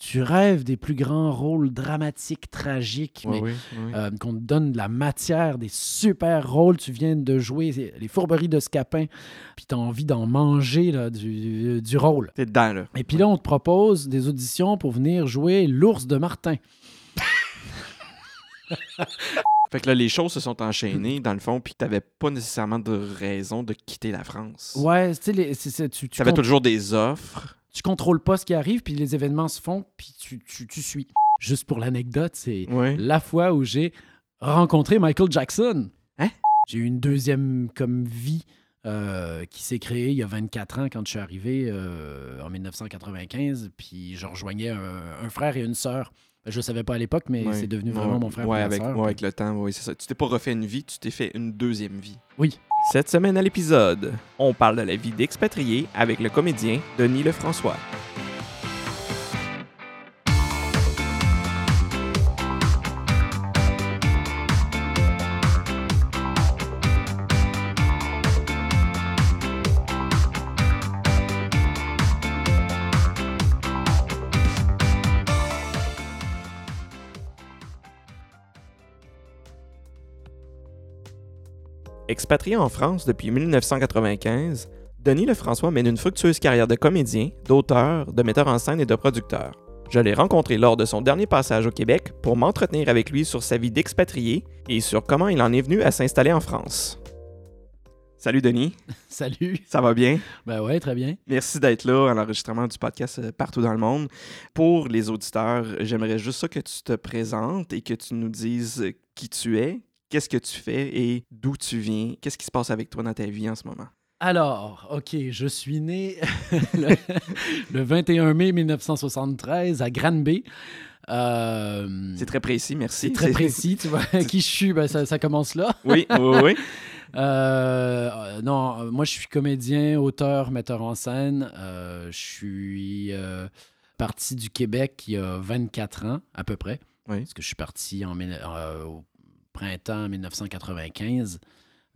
tu rêves des plus grands rôles dramatiques, tragiques, mais oui, oui. euh, qu'on te donne de la matière, des super rôles. Tu viens de jouer les fourberies de Scapin, puis tu as envie d'en manger là, du, du rôle. T'es dedans, là. Et puis là, on te propose des auditions pour venir jouer l'ours de Martin. Fait que là, les choses se sont enchaînées, dans le fond, puis t'avais pas nécessairement de raison de quitter la France. Ouais, tu sais, tu, tu, T'avais toujours des offres. Tu contrôles pas ce qui arrive, puis les événements se font, puis tu, tu, tu suis. Juste pour l'anecdote, c'est Ouais. la fois où j'ai rencontré Michael Jackson. Hein? J'ai eu une deuxième comme vie euh, qui s'est créée il y a 24 ans quand je suis arrivé euh, en 1995, puis je rejoignais un, un frère et une sœur. Je le savais pas à l'époque, mais Ouais. c'est devenu vraiment mon frère ouais, avec, ouais, avec le temps, oui, c'est ça. Tu t'es pas refait une vie, tu t'es fait une deuxième vie. Oui. Cette semaine à l'épisode, on parle de la vie d'expatrié avec le comédien Denis Lefrançois. Expatrié en France depuis 1995, Denis Lefrançois mène une fructueuse carrière de comédien, d'auteur, de metteur en scène et de producteur. Je l'ai rencontré lors de son dernier passage au Québec pour m'entretenir avec lui sur sa vie d'expatrié et sur comment il en est venu à s'installer en France. Salut Denis, Salut. ça va bien? Ben ouais, très bien. Merci d'être là à l'enregistrement du podcast euh, partout dans le monde. Pour les auditeurs, j'aimerais juste ça que tu te présentes et que tu nous dises qui tu es, qu'est-ce que tu fais et d'où tu viens, qu'est-ce qui se passe avec toi dans ta vie en ce moment? Alors, OK, je suis né le, le 21 mai 1973 à Granby. Euh, C'est très précis, merci. c'est très précis, tu vois. Qui je suis, ben, ça, ça commence là. Oui, oui, oui. Euh, euh, non, moi, je suis comédien, auteur, metteur en scène. Euh, je suis parti du Québec il y a 24 ans, à peu près. Oui. Parce que je suis parti en, au printemps 1995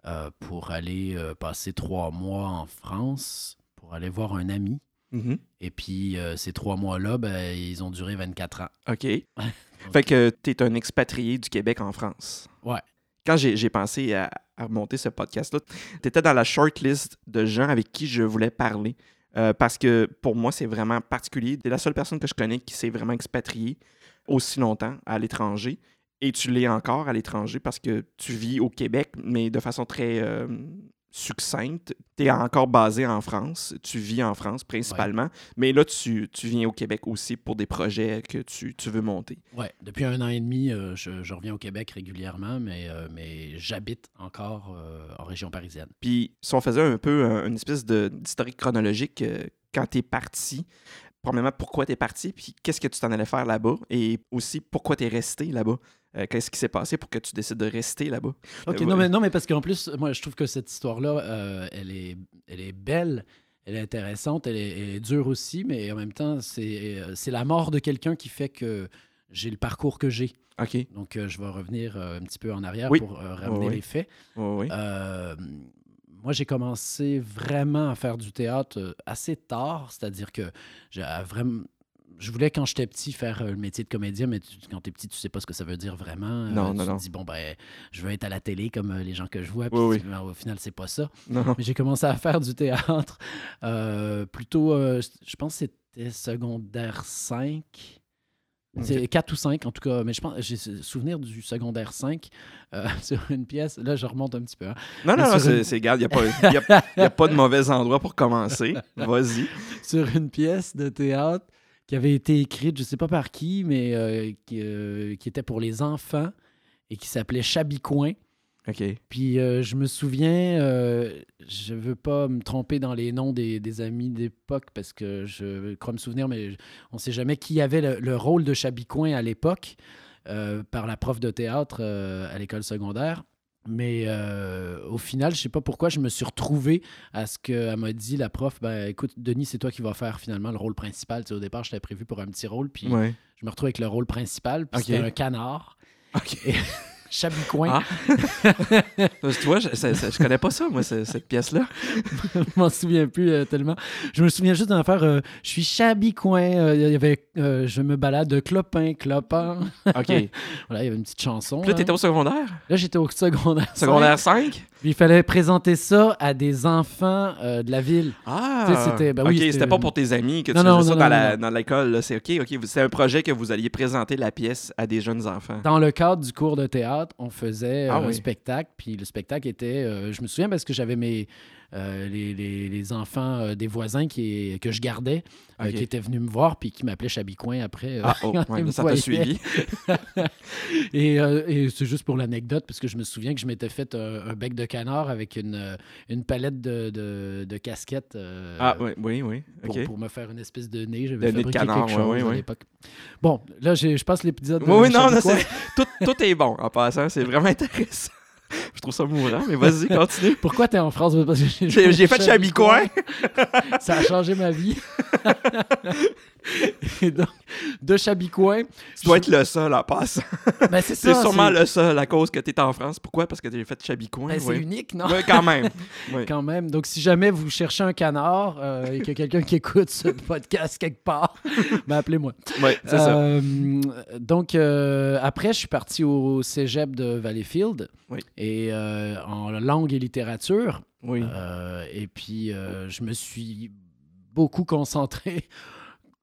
euh, pour aller euh, passer trois mois en France pour aller voir un ami. Mhm. Et puis, euh, ces trois mois-là, ben, ils ont duré 24 ans. OK. Fait que tu es un expatrié du Québec en France. Ouais. Quand j'ai pensé à, à monter ce podcast-là, tu étais dans la shortlist de gens avec qui je voulais parler. Parce que pour moi, c'est vraiment particulier. Tu es la seule personne que je connais qui s'est vraiment expatriée aussi longtemps à l'étranger. Et tu l'es encore à l'étranger parce que tu vis au Québec, mais de façon très euh, succincte. Tu es encore basé en France. Tu vis en France principalement. Mais là, tu, tu viens au Québec aussi pour des projets que tu, tu veux monter. Ouais, depuis un an et demi, euh, je, je reviens au Québec régulièrement, mais, euh, mais j'habite encore en région parisienne. Puis, si on faisait un peu un- une espèce d'historique chronologique, quand tu es parti, premièrement, pourquoi tu es parti, puis qu'est-ce que tu t'en allais faire là-bas, et aussi pourquoi tu es resté là-bas? Euh, Qu'est-ce qui s'est passé pour que tu décides de rester là-bas? OK, Euh, non, mais, non, mais parce qu'en plus, moi, je trouve que cette histoire-là, euh, elle, est, elle est belle, elle est intéressante, elle est, elle est dure aussi, mais en même temps, c'est c'est la mort de quelqu'un qui fait que j'ai le parcours que j'ai. OK. Donc, je vais revenir un petit peu en arrière Oui. pour ramener oui. les faits. Oui, oui. Moi, j'ai commencé vraiment à faire du théâtre euh, assez tard, c'est-à-dire que j'ai euh, vraiment. Je voulais, quand j'étais petit, faire euh, le métier de comédien, mais tu- quand t'es petit, tu sais pas ce que ça veut dire vraiment. Euh, Non, tu non, te non. dis, bon, ben, je veux être à la télé comme les gens que je vois, puis Oui, oui. ben, au final, c'est pas ça. Non, non. Mais j'ai commencé à faire du théâtre euh, plutôt, euh, je pense que c'était secondaire 5. C'est 4 ou 5 en tout cas, mais je pense j'ai ce souvenir du secondaire 5 euh, sur une pièce. Là, je remonte un petit peu. hein. Non, Mais non, non, c'est, une- regarde, il n'y a, a- pas de mauvais endroit pour commencer. Vas-y. sur une pièce de théâtre qui avait été écrite, je sais pas par qui, mais euh, qui, euh, qui était pour les enfants et qui s'appelait Chabicoin. OK. Puis euh, je me souviens, euh, je veux pas me tromper dans les noms des, des amis d'époque parce que je crois me souvenir, mais on sait jamais qui avait le, le rôle de Chabicoin à l'époque euh, par la prof de théâtre euh, à l'école secondaire. Mais au final, je sais pas pourquoi, je me suis retrouvé à ce qu'elle m'a dit, la prof, ben écoute, Denis, c'est toi qui vas faire finalement le rôle principal. Tu sais, au départ, j'étais prévu pour un petit rôle, puis Ouais. je me retrouve avec le rôle principal, puis Ok. c'était un canard. OK. Chabicoin. Ah. tu vois, je, connais pas ça, moi, ce- cette pièce-là. je m'en souviens plus euh, tellement. Je me souviens juste d'une affaire. euh, je suis Chabicoin. euh, Il y avait Je me balade de clopin, clopin. OK. Voilà, il y avait une petite chanson. là, là. t'étais au secondaire? Là, j'étais au secondaire. Secondaire 5? Puis il fallait présenter ça à des enfants euh, de la ville. Ah! Tu sais, c'était- ben OK, oui, c'était- pas pour tes amis que tu Non, faisais non, ça dans, l'école. C'est OK, OK. C'était un projet que vous alliez présenter la pièce à des jeunes enfants. Dans le cadre du cours de théâtre, on faisait Ah euh, un spectacle. Puis le spectacle était. euh, je me souviens parce que j'avais mes. Euh, les, les- les enfants euh, des voisins qui, que je gardais, euh, qui étaient venus me voir puis qui m'appelaient Chabicoin après. Ah, oh, ouais, ça t'a suivi. Et, et c'est juste pour l'anecdote, parce que je me souviens que je m'étais fait un, un bec de canard avec une, une palette de, de, de casquettes Ah, oui, oui, oui. pour, pour me faire une espèce de nez. J'avais nez de fabriqué canard, quelque chose ouais, à ouais. l'époque. Bon, là, je passe l'épisode. de Oui, oui, non, tout, tout est bon en passant. C'est vraiment intéressant. Je trouve ça mourant, mais vas-y, continue. Pourquoi t'es en France? Parce que j'ai- fait Chabicoin. Ça a changé ma vie. Et donc, de Chabicoin. Tu dois être le seul en passant. Ben, c'est sûrement c'est- le seul à cause que tu es en France. Pourquoi? Parce que tu as fait Chabicoin. ben, c'est unique, non? Oui, quand même. Oui. Quand même. Donc, si jamais vous cherchez un canard euh, et que quelqu'un qui écoute ce podcast quelque part, ben, appelez-moi. Oui, c'est ça. Euh, donc, euh, après, je suis parti au cégep de Valleyfield Oui. et euh, en langue et littérature. Oui. Euh, et puis, euh, je me suis beaucoup concentré,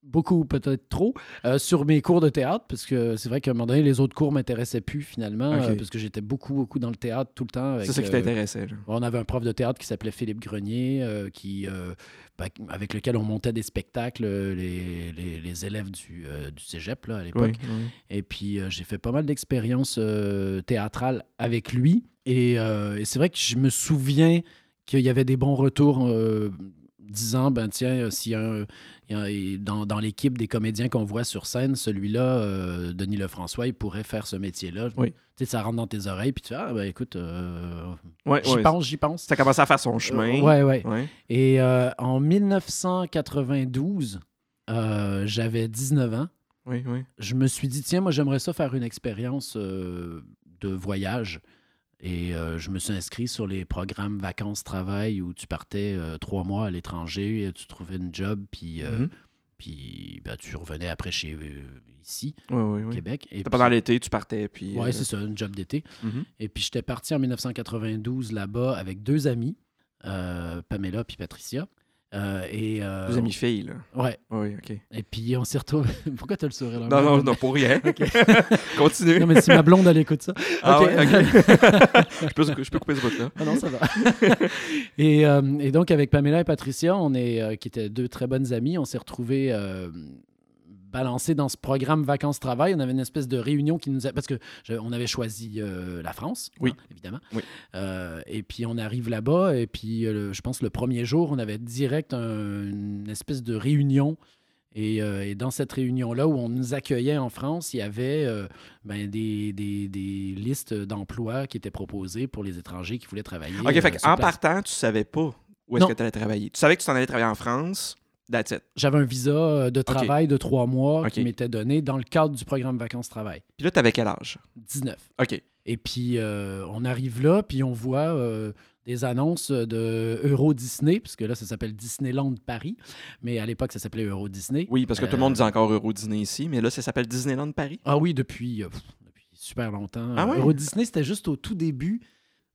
beaucoup peut-être trop, euh, sur mes cours de théâtre, parce que c'est vrai qu'à un moment donné, les autres cours m'intéressaient plus finalement, euh, parce que j'étais beaucoup, beaucoup dans le théâtre tout le temps. C'est ça qui euh, t'intéressait. on avait un prof de théâtre qui s'appelait Philippe Grenier, qui, ben, avec lequel on montait des spectacles, les, les- les élèves du, du cégep là, à l'époque. Oui, oui. Et puis, j'ai fait pas mal d'expériences théâtrales avec lui. Et, et c'est vrai que je me souviens qu'il y avait des bons retours disant, ben tiens, euh, s'il y a, un- il y a- et dans, dans l'équipe des comédiens qu'on voit sur scène, celui-là, euh, Denis Lefrançois, il pourrait faire ce métier-là. Oui. Tu sais, ça rentre dans tes oreilles, puis tu fais, ah, ben écoute, euh, Ouais, j'y ouais. pense, j'y pense. Ça a commencé à faire son chemin. Ouais, ouais. Ouais. Et en 1992, euh, j'avais 19 ans Oui, oui. je me suis dit, tiens, moi, j'aimerais ça faire une expérience de voyage. Et euh, je me suis inscrit sur les programmes vacances-travail où tu partais euh, trois mois à l'étranger, et tu trouvais une job, puis, euh, Mhm. puis ben, tu revenais après chez euh, ici, Oui, oui, au oui. Québec. Et Pendant l'été, tu partais, puis... Euh, c'est ça, une job d'été. mhm. Et puis j'étais parti en 1992 là-bas avec deux amis, euh, Pamela puis Patricia. Euh, et, euh, Deux amies filles, là. Ouais. Oui, OK. Et puis on s'est retrouvés. Pourquoi tu as le sourire là? Non, non, non, pour rien. Continue. Non, mais si ma blonde, elle écoute ça. Ah ouais, je, peux, je peux couper ce bout-là. Ah non, ça va. et, euh, et donc, avec Pamela et Patricia, on est, qui étaient deux très bonnes amies, on s'est retrouvés balancés dans ce programme vacances-travail. On avait une espèce de réunion qui nous a... Parce que je- on avait choisi euh, la France, Oui. hein, évidemment. Oui. Euh, et puis, on arrive là-bas, et puis, euh, je pense, le premier jour, on avait direct un- une espèce de réunion et, et dans cette réunion-là, où on nous accueillait en France, il y avait ben, des, des- des listes d'emplois qui étaient proposées pour les étrangers qui voulaient travailler. OK, fait en place. partant, tu savais pas où est-ce que tu allais travailler. Tu savais que tu t'en allais travailler en France, that's it. J'avais un visa euh, de travail de trois mois qui m'était donné dans le cadre du programme vacances-travail. Puis là, tu avais quel âge? 19. OK. Et puis, euh, on arrive là, puis on voit euh, des annonces de Euro Disney, parce que là, ça s'appelle Disneyland Paris, mais à l'époque, ça s'appelait Euro Disney. Oui, parce que tout le monde dit encore Euro Disney ici, mais là, ça s'appelle Disneyland Paris. Ah oui, depuis, pff, depuis super longtemps. Ah? Euro Disney, c'était juste au tout début.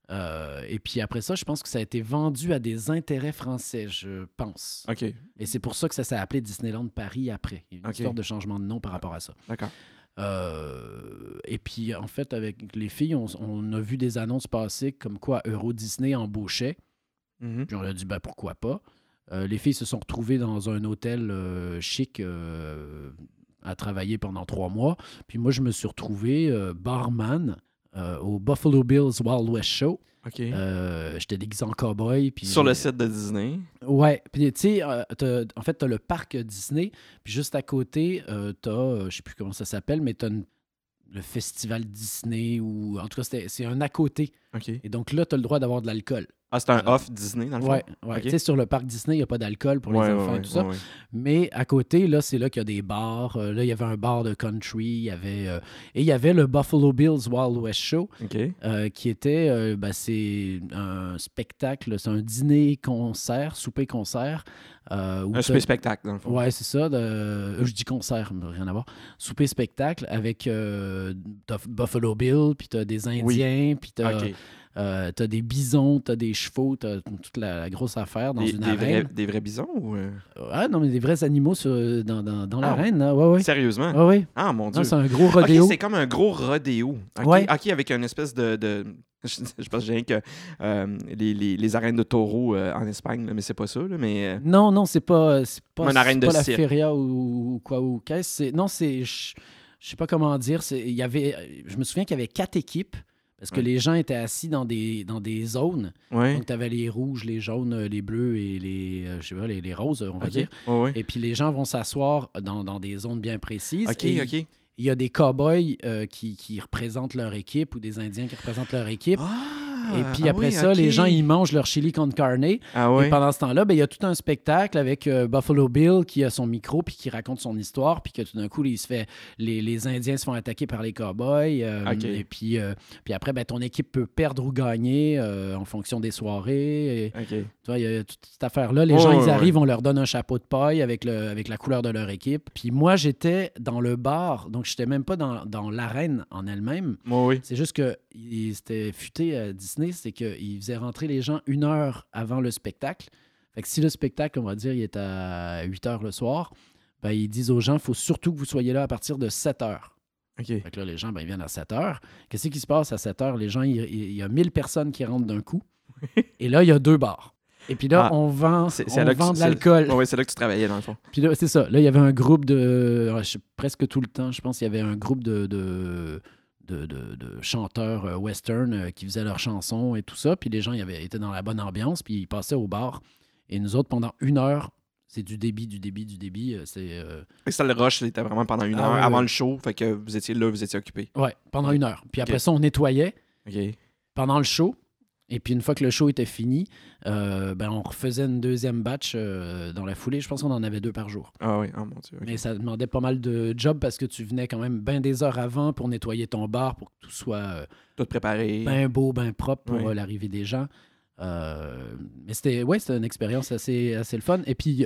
Euh, et puis après ça, je pense que ça a été vendu à des intérêts français, je pense. OK, Et c'est pour ça que ça s'est appelé Disneyland Paris après. Il y a une Ok. histoire de changement de nom par rapport à ça. d'accord. Euh, et puis, en fait, avec les filles, on, on a vu des annonces passer comme quoi Euro Disney embauchait. Mhm. Puis on a dit, ben pourquoi pas. Euh, les filles se sont retrouvées dans un hôtel chic à travailler pendant trois mois. Puis moi, je me suis retrouvé barman euh, au Buffalo Bills Wild West Show. OK. Euh, J'étais déguisé en cowboy. Puis Sur le site de Disney. Ouais, puis tu sais, euh, t'as- en fait, tu as le parc Disney, puis juste à côté, tu as, je sais plus comment ça s'appelle, mais tu as le festival Disney, ou en tout cas, c'est un à côté. OK. Et donc là, tu as le droit d'avoir de l'alcool. Ah, c'est un off Disney, dans le fond? Ouais, ouais. Ok. Tu sais, sur le parc Disney, il n'y a pas d'alcool pour les Ouais, ouais, enfants et tout ça. Mais à côté, là, c'est là qu'il y a des bars. Euh, là, il y avait un bar de country. Il y avait, euh, et il y avait le Buffalo Bills Wild West Show, euh, qui était, ben, c'est un spectacle, c'est un dîner-concert, souper-concert. Un t'as- super spectacle, dans le fond. Ouais, c'est ça. de- je dis concert, mais rien à voir. Souper-spectacle avec t'as Buffalo Bill, puis t'as des Indiens, puis t'as OK. Euh, t'as des bisons, t'as des chevaux, t'as toute la, la grosse affaire dans Des, une des vrais, arène. des vrais bisons ou. euh, Ah non, mais des vrais animaux sur- dans, dans, dans Ah, l'arène, là. Ouais, ouais. Sérieusement? Ouais. Ah, mon Dieu. Non, c'est un gros rodéo. c'est comme un gros rodéo. OK, Ouais. Ok, avec une espèce de. de- Je, je pense que j'ai rien que euh, les, les, les arènes de taureaux euh, en Espagne, là, mais c'est pas ça. Là, mais euh, non, non, c'est pas, c'est pas, une arène c'est de pas la feria ou, ou quoi ou qu'est-ce. c'est- Non, c'est. Je je sais pas comment dire. c'est- Il y avait, je me souviens qu'il y avait quatre équipes. Parce que Ouais. les gens étaient assis dans des, dans des zones. ouais. Donc, tu avais les rouges, les jaunes, euh, les bleus et les, euh, je sais pas, les, les roses, on va dire. Ouais. Et puis, les gens vont s'asseoir dans, dans des zones bien précises. Ok, Et ok. Il y a des cow-boys euh, qui, qui représentent leur équipe ou des Indiens qui représentent leur équipe. Ah, et puis ah après oui, ça, les gens, ils mangent leur chili con carne. Ah ouais. Et pendant ce temps-là, ben, il y a tout un spectacle avec euh, Buffalo Bill qui a son micro puis qui raconte son histoire. Puis que tout d'un coup, il se fait, les, les Indiens se font attaquer par les cowboys. euh, Ok. Et puis, euh, puis après, ben, ton équipe peut perdre ou gagner euh, en fonction des soirées. Et, Ok. tu vois, il y a toute cette affaire-là. Les Ouais, gens, ils ouais. arrivent, on leur donne un chapeau de paille avec, le, avec la couleur de leur équipe. Puis moi, j'étais dans le bar, donc j'étais même pas dans, dans l'arène en elle-même. Moi, oui. C'est juste que c'était futé à Disney, c'est qu'il faisait rentrer les gens une heure avant le spectacle. Fait que si le spectacle, on va dire, il est à 8 heures le soir, ben, ils disent aux gens, il faut surtout que vous soyez là à partir de 7 heures. Fait que là, les gens, ben, ils viennent à 7 heures. Qu'est-ce qui se passe à 7 heures? Les gens, il, il y a 1000 personnes qui rentrent d'un coup. Et là, il y a deux bars. Et puis là, Ah, on vend, on vend tu- de l'alcool. Ouais, c'est là que tu travaillais, dans le fond. Puis là, c'est ça. Là, il y avait un groupe de. je presque tout le temps, je pense qu'il y avait un groupe de. de de, de- de chanteurs euh, western euh, qui faisaient leurs chansons et tout ça. Puis les gens ils avaient, étaient dans la bonne ambiance, puis ils passaient au bar. Et nous autres, pendant une heure, c'est du débit, du débit, du débit. euh, C'est. Et ça, le rush, c'était vraiment pendant une Ah, heure avant le show. Fait que vous étiez là, vous étiez occupé. Ouais, pendant une heure. Puis après ça, on nettoyait Ok. pendant le show. Et puis une fois que le show était fini, euh, ben, on refaisait une deuxième batch euh, dans la foulée. Je pense qu'on en avait deux par jour. Ah oui, oh mon Dieu. Mais ça demandait pas mal de job parce que tu venais quand même bien des heures avant pour nettoyer ton bar, pour que tout soit euh, Tout préparé. bien beau, bien propre pour l'arrivée des gens. Mais c'était ouais, c'était une expérience assez, assez le fun. Et puis,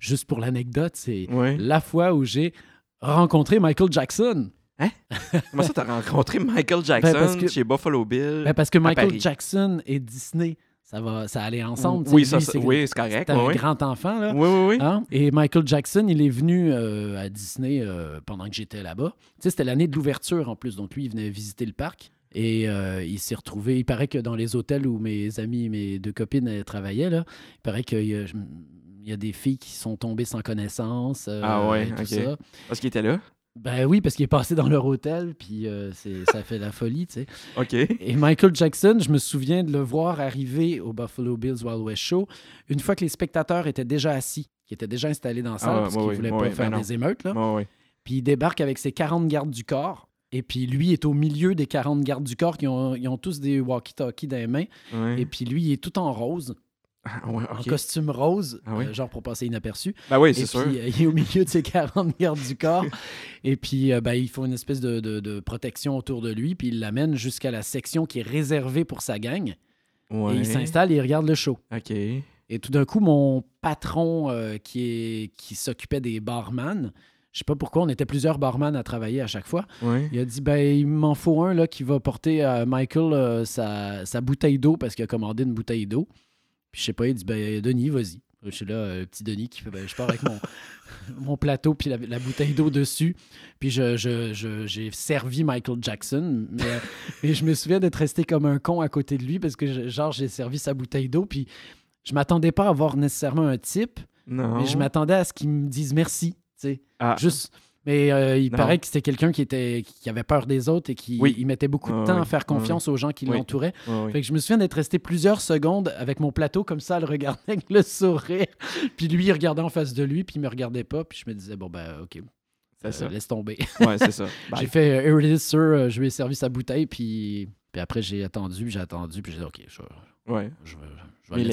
juste pour l'anecdote, c'est la fois où j'ai rencontré Michael Jackson. Comment ça, t'as rencontré Michael Jackson Ben, parce que- chez Buffalo Bill? Ben, parce que Michael Paris? Jackson et Disney, ça va, ça allait ensemble. oui, ça, c'est- oui, c'est correct. un ouais. grand enfant, là. Oui, oui, oui. Hein? Et Michael Jackson, il est venu euh, à Disney euh, pendant que j'étais là-bas. Tu sais, c'était l'année de l'ouverture en plus, donc lui, il venait visiter le parc. Et euh, il s'est retrouvé. Il paraît que dans les hôtels où mes amis, mes deux copines travaillaient, là, il paraît qu'il y a, il y a des filles qui sont tombées sans connaissance. euh, Ah ouais, et tout ok. ça. Parce qu'il était là? Ben oui, parce qu'il est passé dans leur hôtel, puis euh, c'est- ça fait la folie, tu sais. OK. Et Michael Jackson, je me souviens de le voir arriver au Buffalo Bills Wild West Show une fois que les spectateurs étaient déjà assis, qui étaient déjà installés dans la salle Ah parce qu'ils voulaient pas faire ben des émeutes. Là. Puis il débarque avec ses 40 gardes du corps. Et puis lui est au milieu des 40 gardes du corps qui ont, ils ont tous des walkie-talkies dans les mains. Et puis lui, il est tout en rose, Ah, ouais, en costume rose, Ah oui? euh, genre pour passer inaperçu. Ben oui, c'est puis, sûr. euh, il est au milieu de ses 40 gardes du corps. Et puis, euh, ben, ils font une espèce de, de- de protection autour de lui. Puis, ils l'amènent jusqu'à la section qui est réservée pour sa gang. Ouais. Et il s'installe et il regarde le show. OK. Et tout d'un coup, mon patron euh, qui, est, qui s'occupait des barman, je sais pas pourquoi, on était plusieurs barman à travailler à chaque fois. Ouais. Il a dit ben il m'en faut un là qui va porter à Michael sa, sa bouteille d'eau parce qu'il a commandé une bouteille d'eau. Puis je sais pas, il dit ben Denis, vas-y. Je suis là, euh, petit Denis qui fait ben, je pars avec mon, mon plateau puis la, la bouteille d'eau dessus. Puis je, je- je- j'ai servi Michael Jackson. Mais, mais je me souviens d'être resté comme un con à côté de lui parce que je- genre j'ai servi sa bouteille d'eau. Puis je m'attendais pas à avoir nécessairement un type, Non. mais je m'attendais à ce qu'il me dise merci. tu sais. Ah, Juste. Mais euh, il Non. paraît que c'était quelqu'un qui était qui avait peur des autres et qui Oui. il mettait beaucoup de Ah, temps oui. à faire confiance aux gens qui Oui. l'entouraient. ouais. Fait que je me souviens d'être resté plusieurs secondes avec mon plateau comme ça, à le regarder avec le sourire. Puis lui, il regardait en face de lui, puis il me regardait pas. Puis je me disais, bon, ben, OK, euh, ça. laisse tomber. Ouais, c'est ça. J'ai fait, euh, here it is, sir. Euh, Je lui ai servi sa bouteille, puis, puis après, j'ai attendu, j'ai attendu, puis j'ai dit, OK, je, Ouais. Je, je vais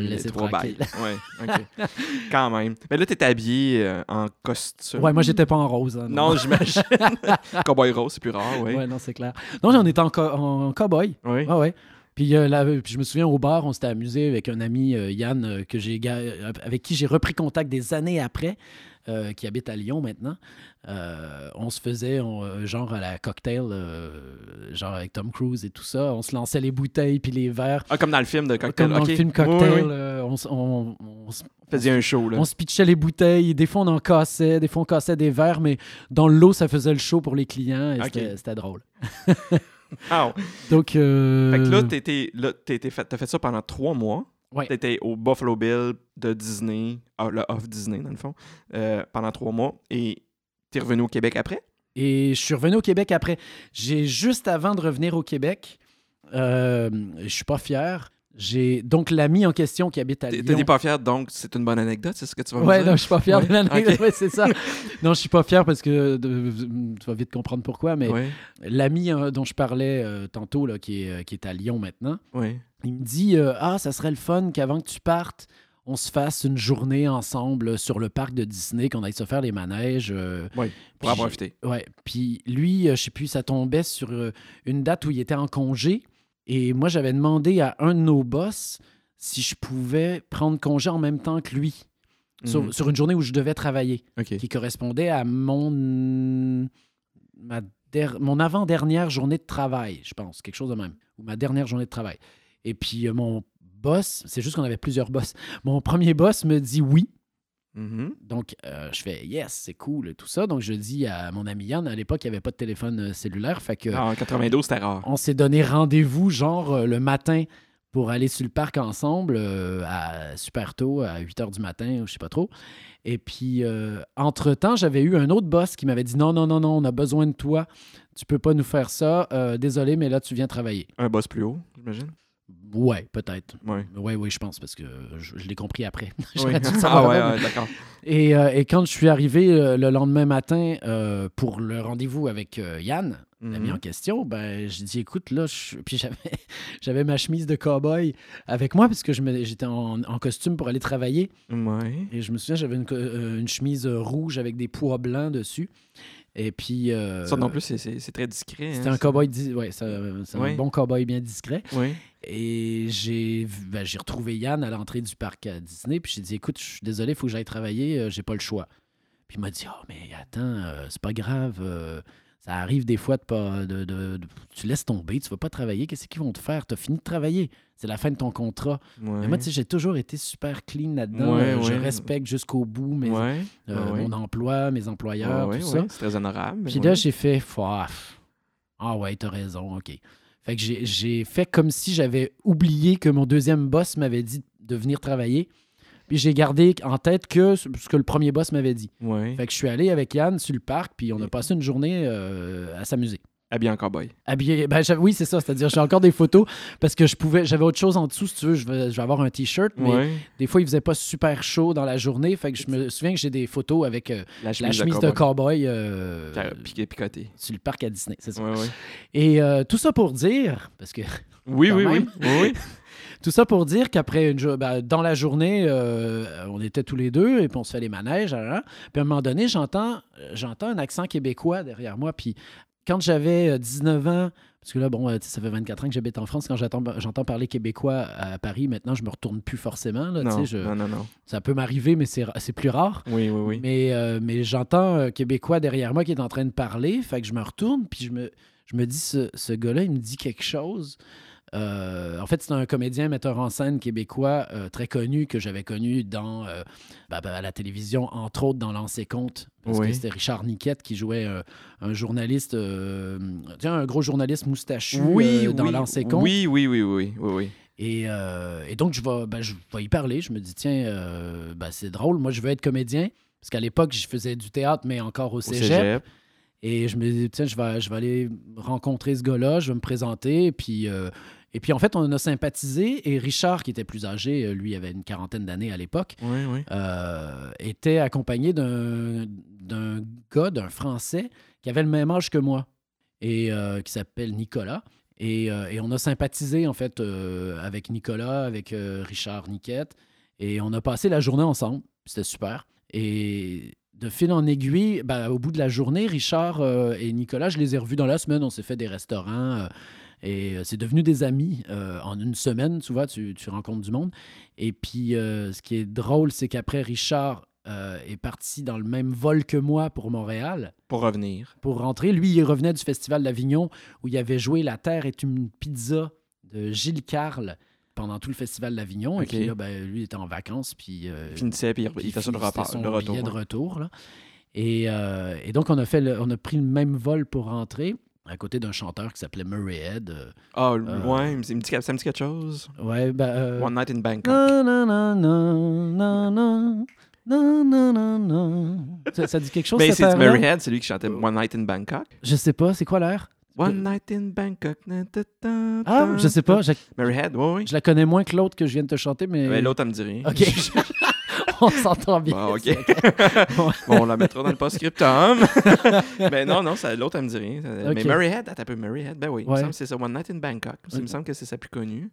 laisser. trois bails. Ouais, ok. Quand même. Mais là, t'es habillé euh, en costume. Ouais, moi, j'étais pas en rose. hein, Non, j'imagine. Cowboy rose, c'est plus rare, oui. Ouais, non, c'est clair. Non, on était en, co- en cow-boy. Oui. Ah ouais. Puis, euh, là, puis je me souviens au bar, on s'était amusé avec un ami, euh, Yann, euh, que j'ai avec qui j'ai repris contact des années après, euh, qui habite à Lyon maintenant. Euh, on se faisait on, euh, genre à la cocktail, euh, genre avec Tom Cruise et tout ça. On se lançait les bouteilles puis les verres. Ah, comme dans le film de Cocktail. Comme dans le film Cocktail, oui, oui. on, Faisait un show, là. on se pitchait les bouteilles. Des fois, on en cassait. Des fois, on cassait des verres, mais dans l'eau, ça faisait le show pour les clients et c'était- drôle. Ah. Donc, Fait que là, t'as fait ça pendant trois mois. Ouais. T'étais au Buffalo Bill de Disney, ah, le off Disney, dans le fond, euh, pendant trois mois. Et t'es revenu au Québec après? Et je suis revenu au Québec après. J'ai juste avant de revenir au Québec, euh, je suis pas fier. J'ai donc l'ami en question qui habite à Lyon. t'es pas fier, donc c'est une bonne anecdote, c'est ce que tu vas me Ouais, dire? non, je suis pas fier Ouais, de l'anecdote. ok. Ouais, c'est ça. Non, je suis pas fier parce que de- tu vas vite comprendre pourquoi. Mais Ouais, l'ami hein, dont je parlais euh, tantôt, là, qui, est, euh, qui est à Lyon maintenant, ouais. Il me dit euh, Ah, ça serait le fun qu'avant que tu partes, on se fasse une journée ensemble sur le parc de Disney, qu'on aille se faire les manèges. euh, Ouais, pour en profiter. Ouais. Puis lui, euh, je sais plus, ça tombait sur euh, une date où il était en congé. Et moi, j'avais demandé à un de nos boss si je pouvais prendre congé en même temps que lui. Sur, Mhm. sur une journée où je devais travailler, qui correspondait à mon, ma der- mon avant-dernière journée de travail, je pense, quelque chose de même, ou ma dernière journée de travail. Et puis euh, mon boss, c'est juste qu'on avait plusieurs boss, mon premier boss me dit oui, Mhm. donc, euh, je fais yes, c'est cool, et tout ça. Donc, je dis à mon ami Yann, à l'époque, il n'y avait pas de téléphone euh, cellulaire. Fait que en 92, c'était rare. on s'est donné rendez-vous, genre, le matin pour aller sur le parc ensemble, euh, à super tôt, à 8 h du matin, ou je sais pas trop. Et puis, euh, entre-temps, j'avais eu un autre boss qui m'avait dit non, non, non, non, on a besoin de toi. Tu peux pas nous faire ça. Euh, désolé, mais là, tu viens travailler. Un boss plus haut, j'imagine. Ouais, peut-être. Ouais. Ouais, oui, je pense, parce que je, je l'ai compris après. Oui. Ah ouais, d'accord. Et, euh, et quand je suis arrivé euh, le lendemain matin euh, pour le rendez-vous avec Yann, l'ami Mhm. en question, ben, j'ai dit écoute, là, je... puis j'avais, ma chemise de cow-boy avec moi parce que j'étais en, en costume pour aller travailler. Ouais. Et je me souviens, j'avais une, une chemise rouge avec des pois blancs dessus. Et puis. euh, Ça non plus, c'est- très discret. C'était hein, un cow-boy, ouais, c'est un bon cow-boy bien discret. Oui. Et j'ai ben, j'ai retrouvé Yann à l'entrée du parc à Disney. Puis j'ai dit écoute, je suis désolé, il faut que j'aille travailler, euh, j'ai pas le choix. Puis il m'a dit oh, mais attends, euh, c'est pas grave. Ça arrive des fois de pas. De, de- de- tu laisses tomber, tu vas pas travailler. Qu'est-ce qu'ils vont te faire? Tu as fini de travailler. C'est la fin de ton contrat. Ouais. Mais moi, tu sais, j'ai toujours été super clean là-dedans. Ouais, Je ouais. respecte jusqu'au bout mes, euh, mon emploi, mes employeurs, tout ça. C'est très honorable. Puis là, j'ai fait, ah ouais, t'as raison, OK. Fait que j'ai- j'ai fait comme si j'avais oublié que mon deuxième boss m'avait dit de venir travailler. Puis j'ai gardé en tête que ce que le premier boss m'avait dit. Ouais. Fait que je suis allé avec Yann sur le parc, puis on a passé une journée euh, à s'amuser. Habillé en cowboy. Habillé, ben, oui, c'est ça. C'est-à-dire, j'ai encore des photos parce que je pouvais, j'avais autre chose en dessous. Si tu veux, je vais, je vais avoir un t-shirt, mais Ouais. des fois, il faisait pas super chaud dans la journée. Fait que je me souviens que j'ai des photos avec euh, La la chemise, de cowboy euh, piqué, picoté. sur le parc à Disney. C'est ça. Ouais, ouais. Et euh, tout ça pour dire, parce que Oui, oui, oui. tout ça pour dire qu'après une jo- ben, dans la journée, euh, on était tous les deux et puis on se fait les manèges. hein. Puis à un moment donné, j'entends, euh, j'entends un accent québécois derrière moi. Puis quand j'avais euh, 19 ans, parce que là, bon, euh, ça fait 24 ans que j'habite en France, quand j'entends, j'entends parler québécois à Paris, maintenant, je me retourne plus forcément. Là, Non, je- non, non, non. Ça peut m'arriver, mais c'est, c'est plus rare. Oui, oui, oui. Mais, euh, mais j'entends un Québécois derrière moi qui est en train de parler. Fait que je me retourne, puis je me, je me dis, ce, ce gars-là, il me dit quelque chose. Euh, en fait, c'est un comédien, metteur en scène québécois euh, très connu que j'avais connu dans euh, bah, bah, à la télévision, entre autres dans Lancer Compte. Parce Oui. que c'était Richard Niquette qui jouait un journaliste, sais, un gros journaliste moustachu oui, dans oui, Lancer Compte. Oui, oui, oui, oui, oui, oui. Et, euh, et donc, je vais, ben, je vais y parler. Je me dis, tiens, euh, ben, c'est drôle. Moi, je veux être comédien. Parce qu'à l'époque, je faisais du théâtre, mais encore au Au cégep. Et je me dis, tiens, je vais, je vais aller rencontrer ce gars-là, je vais me présenter. Puis, euh, et puis, en fait, on a sympathisé. Et Richard, qui était plus âgé, euh, lui avait une quarantaine d'années à l'époque, Oui, oui. euh, était accompagné d'un gars, d'un Français, qui avait le même âge que moi et euh, qui s'appelle Nicolas. Et, euh, et on a sympathisé, en fait, avec Nicolas, avec Richard Niquette. Et on a passé la journée ensemble. C'était super. Et de fil en aiguille, ben, au bout de la journée, Richard et Nicolas, je les ai revus dans la semaine. On s'est fait des restaurants. Et euh, c'est devenu des amis euh, en une semaine, tu vois, tu, tu rencontres du monde. Et puis, euh, ce qui est drôle, c'est qu'après, Richard euh, est parti dans le même vol que moi pour Montréal Pour revenir. pour rentrer. Lui, il revenait du Festival d'Avignon où il avait joué La Terre est une pizza de Gilles Carle pendant tout le Festival d'Avignon. Et puis là, ben, lui, il était en vacances. Puis, euh, Il finissait, puis il, de c'était repart, son de retour. billet de retour. là. Et, euh, et donc, on a, fait le- on a pris le même vol pour rentrer à côté d'un chanteur qui s'appelait Murray Head. Euh, ah, euh, ouais, ça me dit quelque chose. Ouais, ben. Euh, One Night in Bangkok. Non, non, non, non, non, non, non, non. ça, ça, dit quelque chose. Ben, mais c'est Murray Head, c'est lui qui chantait One Night in Bangkok. Je sais pas, c'est quoi l'air? One Night in Bangkok. Ah, je sais pas. Murray Head, oui, oui. Je la connais moins que l'autre que je viens de te chanter, mais. mais l'autre, elle me dit rien. OK. on s'entend bien. Bon, on la mettra dans le post-scriptum. Mais non, non, ça- l'autre, elle me dit rien. Mais. Murray Head, attends un peu, Murray Head, ben oui. Il me semble que c'est ça, One Night in Bangkok. Il me semble que c'est sa plus connue.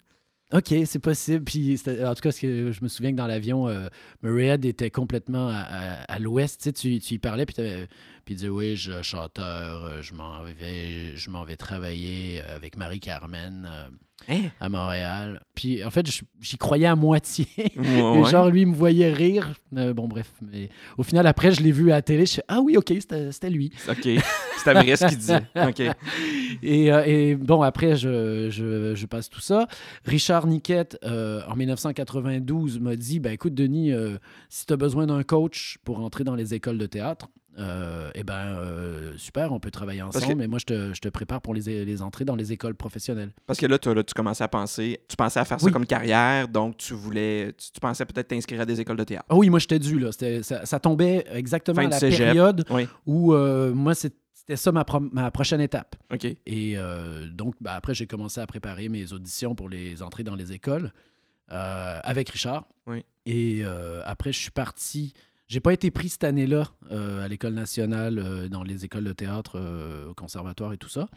OK, c'est possible. Puis, en tout cas, ce que je me souviens que dans l'avion, euh, Murray Head était complètement à, à- à l'ouest. Tu, sais, tu, tu y parlais, puis, puis il disait Oui, je chanteur, euh, je m'en vais, je m'en vais travailler avec Marie-Carmen euh, Hein? à Montréal. Puis, en fait, j'y croyais à moitié. Ouais, genre, lui, il me voyait rire. Euh, bon, bref. Mais au final, après, je l'ai vu à la télé. Je fais Ah oui, OK, c'était c'était lui. OK. C'est Amaris qui dit. OK. Et, euh, et bon, après, je, je- je passe tout ça. Richard Niquette, euh, en 1992, m'a dit ben, Écoute, Denis, si tu as besoin d'un coach pour entrer dans les écoles de théâtre, euh, eh ben, euh, super, on peut travailler ensemble, que- mais moi, je te, je te prépare pour les, les entrées dans les écoles professionnelles. Parce que là, tu, là, tu commençais à penser, tu pensais à faire ça comme carrière, donc tu voulais, tu, tu pensais peut-être t'inscrire à des écoles de théâtre. Ah oui, moi, j'étais dû. Là. Ça, ça tombait exactement Fin à la cégep. période Oui. où euh, moi, c'était ça ma, pro- ma prochaine étape. OK. Et donc, ben, après, j'ai commencé à préparer mes auditions pour les entrées dans les écoles avec Richard. Oui. Et après, je suis parti. J'ai pas été pris cette année-là euh, à l'École nationale, euh, dans les écoles de théâtre, euh, au conservatoire et tout ça.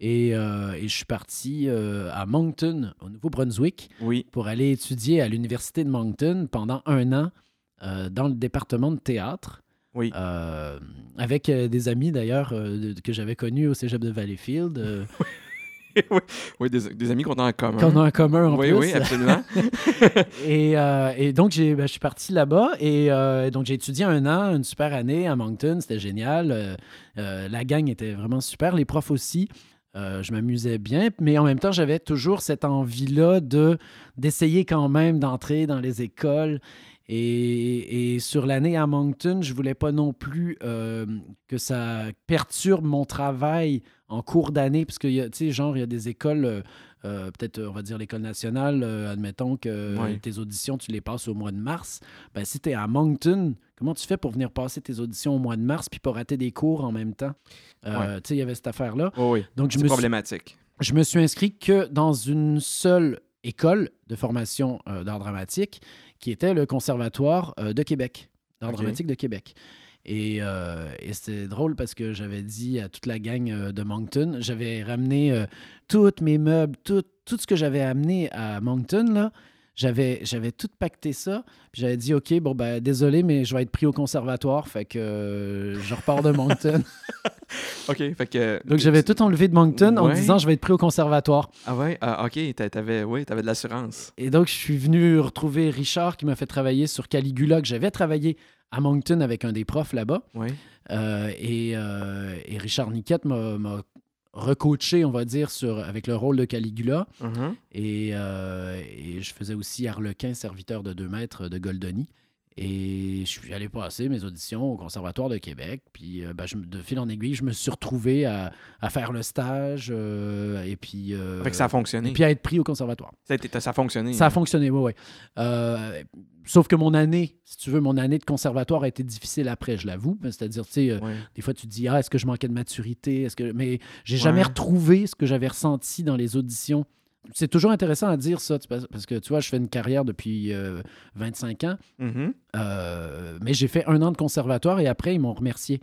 Et, et je suis parti à Moncton, au Nouveau-Brunswick, Oui. pour aller étudier à l'Université de Moncton pendant un an dans le département de théâtre. Oui. Avec des amis d'ailleurs que j'avais connus au cégep de Valleyfield, oui, oui, des, des amis qu'on a en commun. qu'on a en commun en oui, plus. oui, absolument. Et, euh, et donc, ben, je suis parti là-bas et euh, donc j'ai étudié un an, une super année à Moncton. C'était génial. Euh, la gang était vraiment super. Les profs aussi. Je m'amusais bien, mais en même temps, j'avais toujours cette envie-là de, d'essayer quand même d'entrer dans les écoles. Et, et sur l'année à Moncton, je voulais pas non plus euh, que ça perturbe mon travail en cours d'année, parce que, tu sais, genre, il y a des écoles, euh, euh, peut-être, on va dire l'école nationale, euh, admettons que tes auditions, tu les passes au mois de mars. Ben, si tu es à Moncton, comment tu fais pour venir passer tes auditions au mois de mars puis pas rater des cours en même temps? Euh, Tu sais, il y avait cette affaire-là. Oui, oui. Donc, je C'est me, suis, problématique. je me suis inscrit que dans une seule école de formation euh, d'art dramatique, qui était le Conservatoire euh, de Québec, d'art dramatique de Québec. Et, euh, et c'était drôle parce que j'avais dit à toute la gang euh, de Moncton, j'avais ramené euh, tous mes meubles, tout, tout ce que j'avais amené à Moncton, là, j'avais, j'avais tout pacté ça. Puis j'avais dit, OK, bon, ben, désolé, mais je vais être pris au conservatoire. Fait que euh, je repars de Moncton. OK, fait que... Donc j'avais tout enlevé de Moncton en Ouais. disant, je vais être pris au conservatoire. Ah ouais? Ah, OK, t'a- t'avais, oui, t'avais de l'assurance. Et donc, je suis venu retrouver Richard qui m'a fait travailler sur Caligula, que j'avais travaillé à Moncton avec un des profs là-bas. Oui. Euh, et, euh, et Richard Niquette m'a recoaché, on va dire, sur, avec le rôle de Caligula. Mhm. Et, euh, et je faisais aussi Harlequin, serviteur de deux mètres de Goldoni. Et je suis allé passer mes auditions au Conservatoire de Québec. Puis, euh, ben, je de fil en aiguille, je me suis retrouvé à, à faire le stage euh, et puis, euh, Fait que ça a fonctionné. et puis à être pris au Conservatoire. Ça a, été- ça a fonctionné. Ça a fonctionné, oui, oui. Sauf que mon année, si tu veux, mon année de conservatoire a été difficile après, je l'avoue. C'est-à-dire, tu sais, Ouais. des fois, tu te dis, ah, est-ce que je manquais de maturité? Est-ce que... Mais j'ai jamais retrouvé ce que j'avais ressenti dans les auditions. C'est toujours intéressant à dire ça, parce que tu vois, je fais une carrière depuis euh, 25 ans, Mhm. euh, mais j'ai fait un an de conservatoire et après, ils m'ont remercié.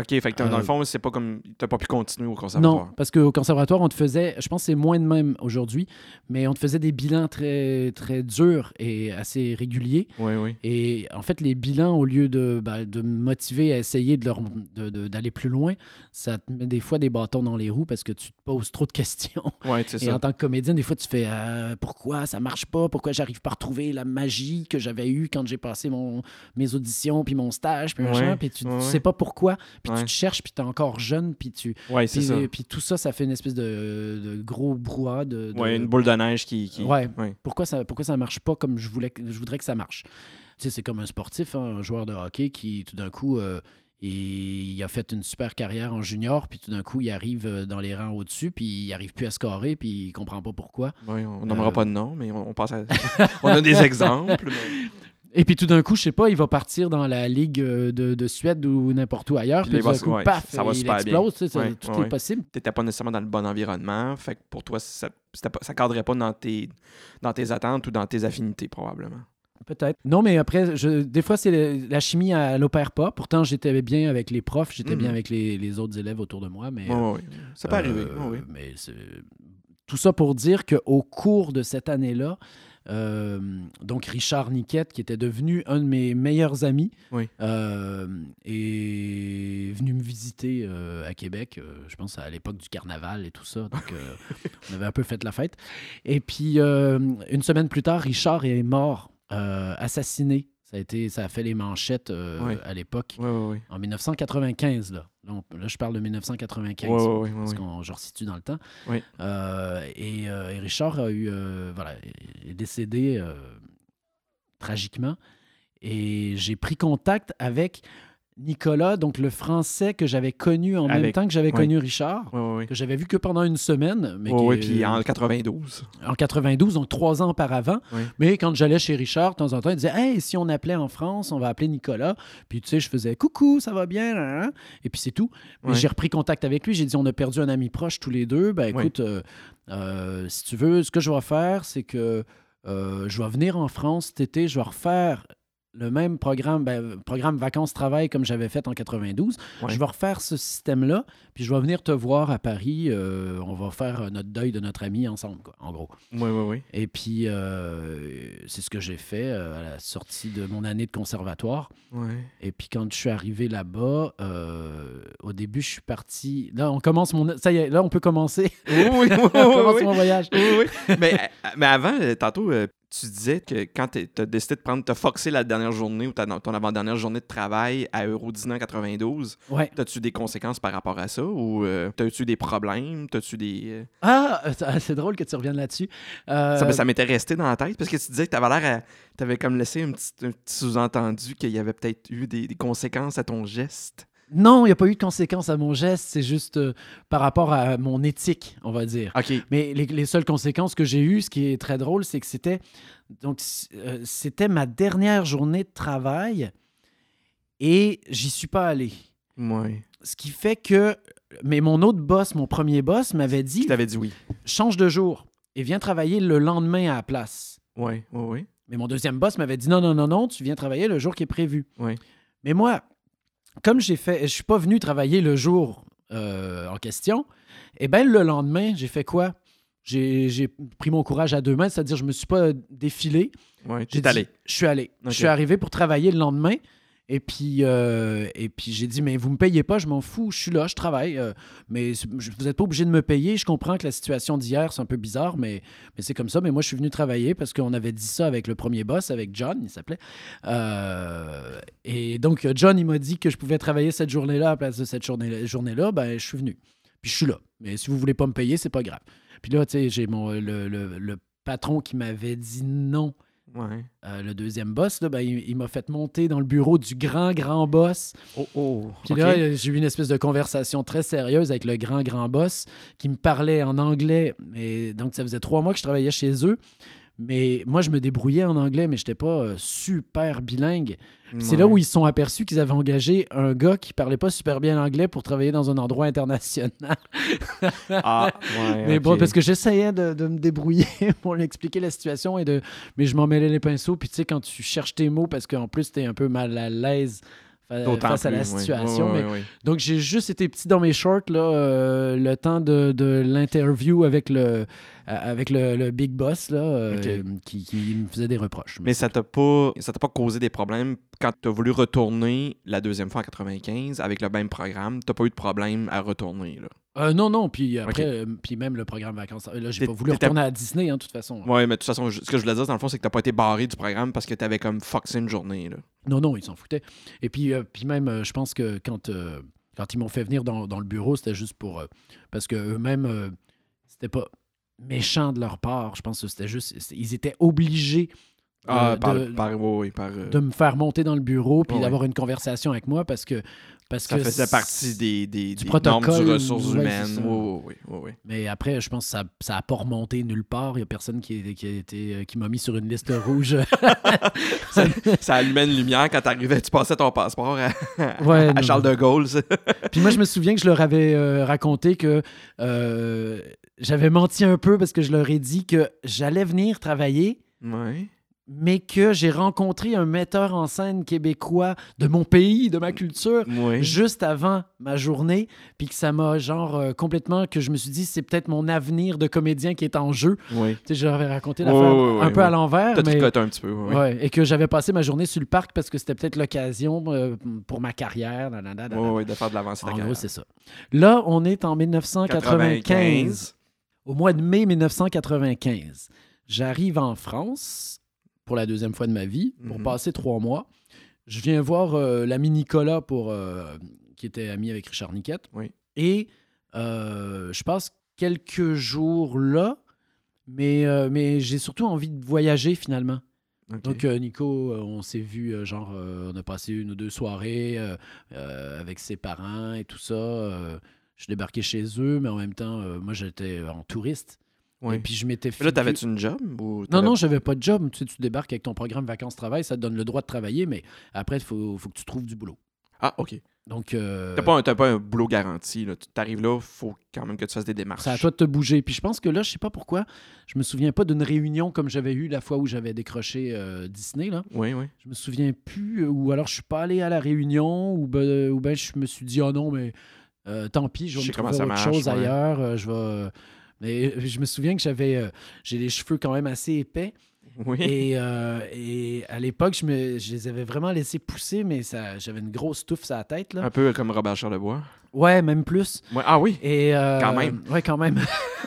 OK, fait que dans Euh, le fond, c'est pas comme. T'as pas pu continuer au conservatoire. Non, parce qu'au conservatoire, on te faisait, je pense que c'est moins de même aujourd'hui, mais on te faisait des bilans très, très durs et assez réguliers. Oui, oui. Et en fait, les bilans, au lieu de, ben, de me motiver à essayer de leur- d'aller plus loin, ça te met des fois des bâtons dans les roues parce que tu te poses trop de questions. Ouais, c'est Et ça. en tant que comédienne, des fois, tu fais euh, pourquoi ça marche pas, pourquoi j'arrive pas à retrouver la magie que j'avais eue quand j'ai passé mon, mes auditions, puis mon stage, puis machin, Ouais, puis tu, ouais, tu sais pas pourquoi, puis Ouais. tu te cherches, puis t'es encore jeune, puis tu. Ouais, c'est Puis, ça. puis tout ça, ça fait une espèce de, de gros brouhaha de. de- Ouais, une boule de neige qui. qui... Ouais. ouais. pourquoi ça pourquoi ça marche pas comme je voulais je voudrais que ça marche? Tu sais, c'est comme un sportif, hein, un joueur de hockey qui tout d'un coup euh, il, il a fait une super carrière en junior, puis tout d'un coup il arrive euh, dans les rangs au-dessus, puis il arrive plus à scorer, puis il comprend pas pourquoi. Ouais, on nommera Euh. pas de nom, mais on, on passe à... on a des exemples. mais- Et puis tout d'un coup, je sais pas, il va partir dans la ligue euh, de, de Suède ou n'importe où ailleurs, Puis puis il tout va d'un se- coup, ouais, paf, ça va il super bien. explose, tu sais, ça- Ouais, tout ouais, est possible. T'étais pas nécessairement dans le bon environnement. Fait que pour toi, ça, ça cadrait pas dans tes, dans tes attentes ou dans tes affinités, probablement. Peut-être. Non, mais après, je, des fois, c'est la chimie, elle n'opère pas. Pourtant, j'étais bien avec les profs, j'étais Mhm. bien avec les, les autres élèves autour de moi, mais... Ouais. Ça peut Euh, arriver. Mais tout ça pour dire qu'au cours de cette année-là, euh, donc Richard Niquette, qui était devenu un de mes meilleurs amis, Oui. euh, est venu me visiter euh, à Québec, euh, je pense à l'époque du carnaval et tout ça. Donc, euh, on avait un peu fait la fête. Et puis, euh, une semaine plus tard, Richard est mort, euh, assassiné. Ça a, été, ça a fait les manchettes euh, Oui. à l'époque, en 1995. Là, Là, on- là, je parle de 1995 Ouais, ouais, ouais, ouais, parce qu'on je resitue dans le temps. Euh, et, euh, et Richard a eu, euh, voilà, est décédé euh, tragiquement. Et j'ai pris contact avec Nicolas, donc le français que j'avais connu en même temps que j'avais oui. connu Richard, que j'avais vu que pendant une semaine, mais est- puis en 92. en 92, donc trois ans auparavant. Oui. Mais quand j'allais chez Richard, de temps en temps, il disait Hey, si on appelait en France, on va appeler Nicolas. Puis tu sais, je faisais Coucou, ça va bien. Et puis c'est tout. Mais j'ai repris contact avec lui. J'ai dit On a perdu un ami proche tous les deux. Ben Oui. écoute, euh, euh, si tu veux, ce que je vais faire, c'est que euh, je vais venir en France cet été, je vais refaire le même programme, ben, programme vacances-travail comme j'avais fait en 92. Ouais. Je vais refaire ce système-là, puis je vais venir te voir à Paris. euh, on va faire notre deuil de notre ami ensemble, quoi, en gros. Oui, oui, oui. Et puis, euh, c'est ce que j'ai fait euh, à la sortie de mon année de conservatoire. Ouais. Et puis, quand je suis arrivé là-bas, euh, au début, je suis parti. Là, on commence mon. Ça y est, là, on peut commencer. Oui, oui, oui, on commence oui, mon voyage. oui, oui. mais, mais avant, tantôt, tu disais que quand tu as décidé de prendre, t'as foxé la dernière journée ou ton avant-dernière journée de travail à Eurodina en 92, Ouais. T'as-tu des conséquences par rapport à ça ou euh, t'as-tu des problèmes? T'as-tu des. euh, Ah, euh, c'est drôle que tu reviennes là-dessus. Euh, Ça, ben, ça m'était resté dans la tête parce que tu disais que t'avais l'air à. T'avais comme laissé un petit, sous-entendu qu'il y avait peut-être eu des, des conséquences à ton geste. Non, il n'y a pas eu de conséquences à mon geste. C'est juste euh, par rapport à mon éthique, on va dire. OK. Mais les, les seules conséquences que j'ai eues, ce qui est très drôle, c'est que c'était donc euh, c'était ma dernière journée de travail et j'y suis pas allé. Ouais. Ce qui fait que mais mon autre boss, mon premier boss, m'avait dit Je t'avais dit oui. change de jour et viens travailler le lendemain à la place. Ouais, ouais, ouais. Mais mon deuxième boss m'avait dit non non non non, tu viens travailler le jour qui est prévu. Ouais. Mais moi, comme j'ai fait, je suis pas venu travailler le jour euh, en question. Et bien le lendemain, j'ai fait quoi? J'ai pris mon courage à deux mains, c'est-à-dire je me suis pas défilé. Ouais, J'ai allé. Je suis allé. Je suis arrivé pour travailler le lendemain. Et puis, euh, et puis j'ai dit, mais vous me payez pas, je m'en fous, je suis là, je travaille. euh, mais vous n'êtes pas obligé de me payer. Je comprends que la situation d'hier, c'est un peu bizarre, mais, mais c'est comme ça. Mais moi, je suis venu travailler parce qu'on avait dit ça avec le premier boss, avec John, il s'appelait. Euh, et donc, John, il m'a dit que je pouvais travailler cette journée-là à la place de cette journée- journée-là. ben, je suis venu. Puis je suis là. Mais si vous voulez pas me payer, c'est pas grave. Puis là, tu sais, j'ai mon le- le patron qui m'avait dit non. Ouais. Euh, le deuxième boss, là, ben, il, il m'a fait monter dans le bureau du grand, grand boss. Oh, oh. Puis OK. là, euh, j'ai eu une espèce de conversation très sérieuse avec le grand, grand boss qui me parlait en anglais. Et donc, ça faisait trois mois que je travaillais chez eux. Mais moi, je me débrouillais en anglais, mais je n'étais pas euh, super bilingue. C'est là où ils se sont aperçus qu'ils avaient engagé un gars qui parlait pas super bien anglais pour travailler dans un endroit international. Ah, ouais. Mais bon, parce que j'essayais de, de me débrouiller pour lui expliquer la situation, et de... mais je m'en mêlais les pinceaux. Puis tu sais, quand tu cherches tes mots, parce qu'en plus, tu es un peu mal à l'aise face à la oui. situation. Oui, mais. Donc, j'ai juste été petit dans mes shorts, là, euh, le temps de, de l'interview avec le, euh, avec le, le big boss, là, euh, qui, qui me faisait des reproches. Mais ça t'a pas, ça t'a pas causé des problèmes quand tu as voulu retourner la deuxième fois en 95 avec le même programme? T'as pas eu de problème à retourner. Là? Euh, non, non, puis après, euh, puis même le programme vacances. Là, j'ai pas voulu retourner à Disney, hein, de toute façon. Ouais, mais de toute façon, je- ce que je voulais dire, dans le fond, c'est que t'as pas été barré du programme parce que t'avais comme foxé une journée. Là. Non, non, ils s'en foutaient. Et puis, euh, puis même, euh, je pense que quand, euh, quand ils m'ont fait venir dans, dans le bureau, c'était juste pour. euh, parce qu'eux-mêmes, euh, c'était pas méchant de leur part. Je pense que c'était juste. Ils étaient obligés euh, Ah, par, de, par, ouais, ouais, par, euh, de me faire monter dans le bureau puis Ouais. d'avoir une conversation avec moi parce que. Parce ça que faisait partie des, des, du des normes protocole, du ressources ouais, humaines. Oui, oui, oui, oui. Mais après, je pense que ça n'a pas remonté nulle part. Il n'y a personne qui, qui, a été, euh, qui m'a mis sur une liste rouge. ça, ça allumait une lumière quand t'arrivais, tu passais ton passeport à, Ouais, à non, Charles de Gaulle. Puis moi, je me souviens que je leur avais euh, raconté que euh, j'avais menti un peu parce que je leur ai dit que j'allais venir travailler, Ouais. Mais que j'ai rencontré un metteur en scène québécois de mon pays, de ma culture, Oui. juste avant ma journée, puis que ça m'a genre euh, complètement, que je me suis dit, c'est peut-être mon avenir de comédien qui est en jeu. Oui. Tu sais, je leur avais raconté l'affaire ouais, un peu à l'envers, T'as mais... un petit peu. oui. Ouais, et que j'avais passé ma journée sur le parc parce que c'était peut-être l'occasion euh, pour ma carrière. nanana, Oui, nanana. oui, de faire de l'avancée de En gros, c'est ça. Là, on est en 1995. 95. Au mois de mai 1995. J'arrive en France pour la deuxième fois de ma vie, pour Mhm. passer trois mois. Je viens voir euh, l'ami Nicolas, pour, euh, qui était ami avec Richard Niquette. Oui. Et euh, je passe quelques jours là, mais, mais j'ai surtout envie de voyager finalement. Donc, Nico, on s'est vu, genre, on a passé une ou deux soirées avec ses parents et tout ça. je débarquais chez eux, mais en même temps, moi, j'étais en touriste. Et puis, je m'étais Mais Là, t'avais-tu une job ou Non, non, j'avais pas de job. Tu sais, tu débarques avec ton programme vacances-travail, ça te donne le droit de travailler, mais après, il faut, faut que tu trouves du boulot. Ah, OK. Donc, euh, T'as pas, un- t'as pas un boulot garanti. Là. Tu t'arrives là, faut quand même que tu fasses des démarches. c'est à toi de te bouger. Puis je pense que là, je sais pas pourquoi, je me souviens pas d'une réunion comme j'avais eu la fois où j'avais décroché euh, Disney, là. Oui, oui. Je me souviens plus, euh, ou alors je suis pas allé à la réunion, ou ben, ou ben je me suis dit, oh non, mais euh, tant pis, je vais me trouver autre marche, chose ouais. ailleurs. euh, je vais. Mais euh, je me souviens que j'avais, euh, j'ai les cheveux quand même assez épais. Oui. Et, euh, et à l'époque, je, me, je les avais vraiment laissés pousser, mais ça, j'avais une grosse touffe sur la tête. Là. Un peu comme Robert Charlebois. Ouais, même plus. Ouais. Ah oui. Et, euh, Quand même. Ouais, quand même.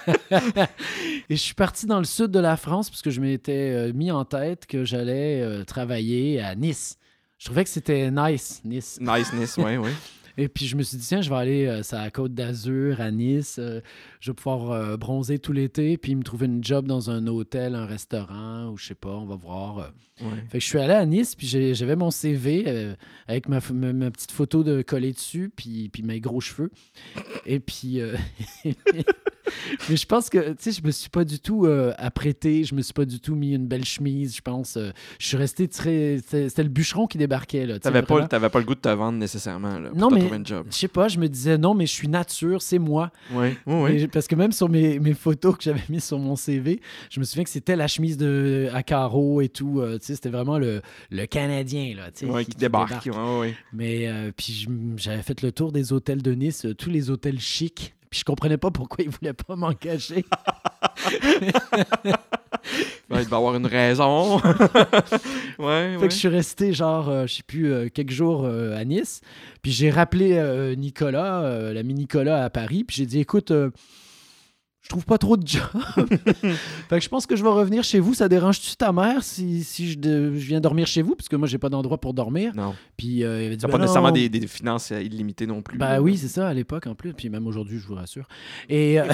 et je suis parti dans le sud de la France parce que je m'étais mis en tête que j'allais travailler à Nice. Je trouvais que c'était nice, Nice. Nice, nice, oui, oui. Et puis je me suis dit, tiens, je vais aller euh, sur la côte d'Azur, à Nice. euh, je vais pouvoir euh, bronzer tout l'été, puis me trouver une job dans un hôtel, un restaurant, ou je sais pas, on va voir. euh. Ouais. Fait que je suis allé à Nice, puis j'avais mon CV euh, avec ma, f- ma- ma petite photo de collée dessus, puis, puis mes gros cheveux. Et puis. Mais je pense que, tu sais, je me suis pas du tout euh, apprêté, je me suis pas du tout mis une belle chemise, je pense. euh, je suis resté très. C'était le bûcheron qui débarquait, là. T'avais pas, pas le goût de te vendre nécessairement là, pour Non, mais-. Je sais pas, je me disais non, mais je suis nature, c'est moi. Oui, oui, oui. Et- parce que même sur mes, mes photos que j'avais mises sur mon CV, je me souviens que c'était la chemise de, à carreaux et tout. euh, tu sais, c'était vraiment le, le Canadien, là. tu sais, Ouais, qui, débarque. Ouais, ouais, ouais. Mais puis j'avais fait le tour des hôtels de Nice, tous les hôtels chics. Puis je comprenais pas pourquoi ils voulaient pas m'engager. Ben, il va avoir une raison. ouais, Fait ouais. que je suis resté genre, euh, je sais plus, euh, quelques jours euh, à Nice. Puis j'ai rappelé Nicolas, l'ami Nicolas à Paris. Puis j'ai dit, écoute, je trouve pas trop de job. fait que je pense que je vais revenir chez vous. Ça dérange-tu ta mère si, si je, de- je viens dormir chez vous? Parce que moi, j'ai pas d'endroit pour dormir. Non. Puis euh, avait dit, Ben pas non. nécessairement des, des finances euh, illimitées non plus. Bah là. oui, c'est ça, à l'époque en plus, puis même aujourd'hui, je vous rassure. Et, euh,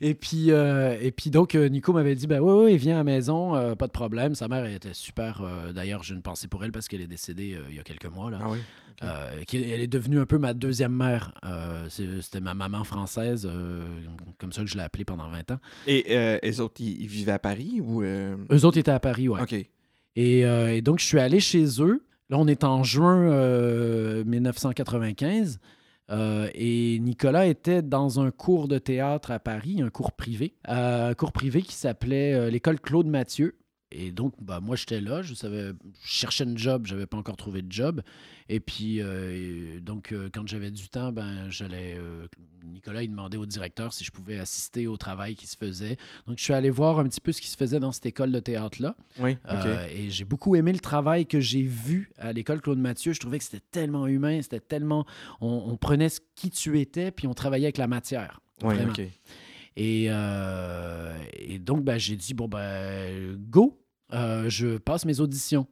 et, puis, euh, et puis donc, Nico m'avait dit, ben oui, oui, viens à la maison, pas de problème. Sa mère elle était super, d'ailleurs, j'ai une pensée pour elle parce qu'elle est décédée il y a quelques mois. Là. Ah oui. Euh, qui- elle est devenue un peu ma deuxième mère. Euh, C'était ma maman française, euh, comme ça que je l'ai appelée pendant 20 ans. Et les autres, ils, ils vivaient à Paris ou. Eux autres étaient à Paris, ouais. Ok. Et, et donc, je suis allé chez eux. Là, on est en juin euh, 1995. euh, et Nicolas était dans un cours de théâtre à Paris, un cours privé. euh, un cours privé qui s'appelait euh, l'école Claude Mathieu. Et donc, bah, moi, j'étais là. Je, savais, je cherchais un job. Je n'avais pas encore trouvé de job. Et puis, euh, donc, euh, quand j'avais du temps, ben, j'allais. euh, Nicolas, il demandait au directeur si je pouvais assister au travail qui se faisait. Donc, je suis allé voir un petit peu ce qui se faisait dans cette école de théâtre-là. Oui, OK. Euh, et j'ai beaucoup aimé le travail que j'ai vu à l'école Claude Mathieu. Je trouvais que c'était tellement humain, c'était tellement. On, on prenait ce qui tu étais, puis on travaillait avec la matière. oui, vraiment. OK. Et, et donc, ben, j'ai dit, bon, ben, go, Euh, je passe mes auditions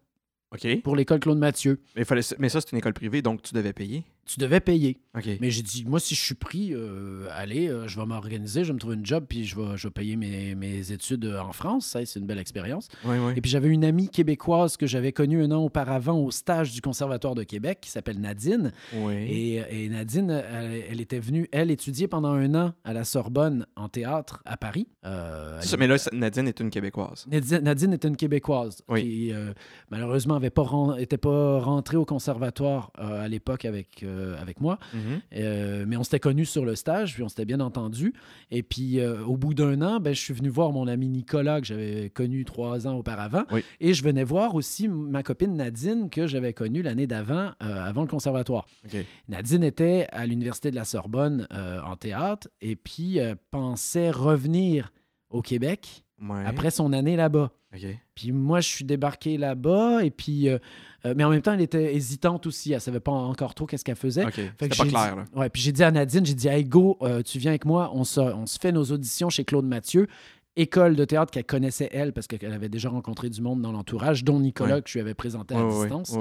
OK. pour l'école Claude Mathieu. Mais, fallait... mais ça, c'est une école privée, donc tu devais payer. Tu devais payer. Mais j'ai dit, moi, si je suis pris, euh, allez, euh, je vais m'organiser, je vais me trouver une job, puis je vais, je vais payer mes, mes études euh, en France. Ça, c'est une belle expérience. Oui, oui. Et puis j'avais une amie québécoise que j'avais connue un an auparavant au stage du Conservatoire de Québec qui s'appelle Nadine. Oui. Et, et Nadine, elle, elle était venue, elle, étudier pendant un an à la Sorbonne en théâtre à Paris. Euh, mais là, Nadine est une Québécoise. Nadine, Nadine est une Québécoise Oui. qui, malheureusement, n'était pas, ren- pas rentrée au conservatoire à l'époque avec, euh, avec moi. Mhm. Euh, mais on s'était connus sur le stage, puis on s'était bien entendu. Et puis, euh, au bout d'un an, ben, je suis venu voir mon ami Nicolas, que j'avais connu trois ans auparavant. Oui. Et je venais voir aussi ma copine Nadine, que j'avais connue l'année d'avant, avant le conservatoire. Nadine était à l'Université de la Sorbonne en théâtre, et puis pensait revenir au Québec Ouais. après son année là-bas. Puis moi, je suis débarqué là-bas, et puis... euh, euh, mais en même temps, elle était hésitante aussi. Elle savait pas encore trop qu'est-ce qu'elle faisait. OK. Fait C'était que pas clair, dit- là. Ouais, puis j'ai dit à Nadine, j'ai dit, hey, go, euh, tu viens avec moi, on se, on se fait nos auditions chez Claude Mathieu, école de théâtre qu'elle connaissait elle, parce qu'elle avait déjà rencontré du monde dans l'entourage, dont Nicolas, que je lui avais présenté à distance.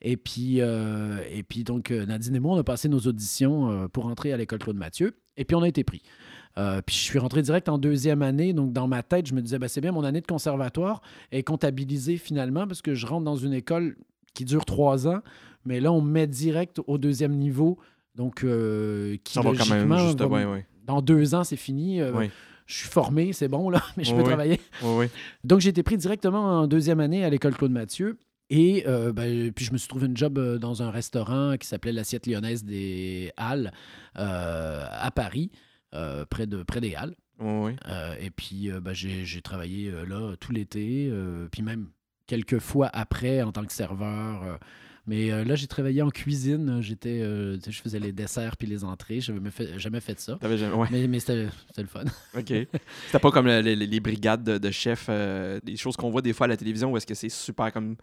Et puis, euh, et puis donc, Nadine et moi, on a passé nos auditions pour entrer à l'école Claude Mathieu, et puis on a été pris. Euh, puis je suis rentré direct en deuxième année, donc dans ma tête, je me disais, ben, c'est bien, mon année de conservatoire est comptabilisée finalement, parce que je rentre dans une école qui dure trois ans, mais là, on me met direct au deuxième niveau, donc euh, qui Ça va quand même juste. va dans deux ans, c'est fini. euh, Oui. Je suis formé, c'est bon, là, mais je Oui, peux oui. travailler. Donc, j'ai été pris directement en deuxième année à l'école Claude Mathieu. Et euh, ben, puis, je me suis trouvé une job dans un restaurant qui s'appelait l'Assiette lyonnaise des Halles euh, à Paris, près, de, près des Halles. Euh, et puis, euh, ben, j'ai travaillé euh, là tout l'été, euh, puis même quelques fois après en tant que serveur. euh. mais euh, là, j'ai travaillé en cuisine. J'étais, euh, je faisais les desserts puis les entrées. Je n'avais fait, jamais fait ça. Jamais- Ouais. Mais, mais c'était le fun. OK. C'était pas comme le- les, les brigades de, de chefs, euh, des choses qu'on voit des fois à la télévision où est-ce que c'est super comme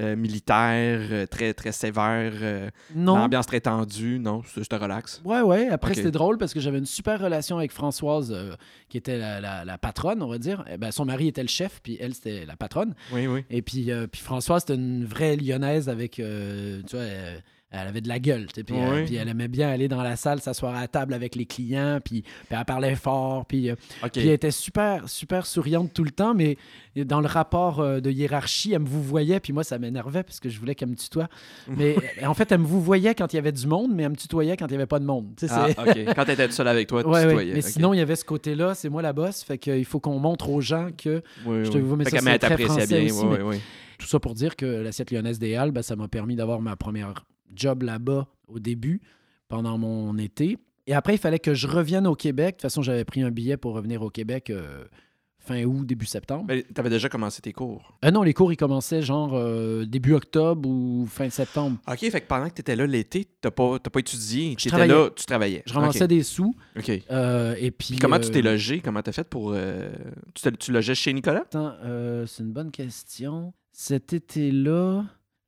euh, militaire, euh, très, très sévère, euh, Non. l'ambiance très tendue. Non, c'est juste relax. Ouais, ouais. Après, c'était drôle parce que j'avais une super relation avec Françoise, qui était la, la- la patronne, on va dire. Eh ben, son mari était le chef, puis elle, c'était la patronne. Oui, oui. Et puis, puis Françoise, c'était une vraie lyonnaise avec, tu vois, elle avait de la gueule. Puis, euh, Oui. puis elle aimait bien aller dans la salle, s'asseoir à la table avec les clients, puis, elle parlait fort. Puis, euh, puis elle était super, super souriante tout le temps, mais dans le rapport euh, de hiérarchie, elle me vous voyait, puis moi, ça m'énervait parce que je voulais qu'elle me tutoie. Mais en fait, elle me vous voyait quand il y avait du monde, mais elle me tutoyait quand il n'y avait pas de monde. Ah, c'est- OK. Quand t'étais seul avec toi, tu Ouais, ouais. tutoyais. Mais sinon, il y avait ce côté-là, c'est moi la boss, fait qu'il faut qu'on montre aux gens que Oui, je te mais Fait ça, elle très français bien. aussi, oui, mais- oui, oui. tout ça pour dire que l'assiette lyonnaise des Halles, ben, ça m'a permis d'avoir ma première job là-bas au début, pendant mon été. Et après, il fallait que je revienne au Québec. De toute façon, j'avais pris un billet pour revenir au Québec euh, fin août, début septembre. Mais t'avais déjà commencé tes cours? Euh, non, les cours, ils commençaient genre euh, début octobre ou fin septembre. OK, fait que pendant que t'étais là l'été, t'as pas, pas étudié. T'étais travaillais. là, tu travaillais. Je ramassais des sous. OK. et puis, Puis comment tu t'es logé? Comment t'as fait pour... Tu, tu logeais chez Nicolas? Attends, euh, c'est une bonne question. Cet été-là,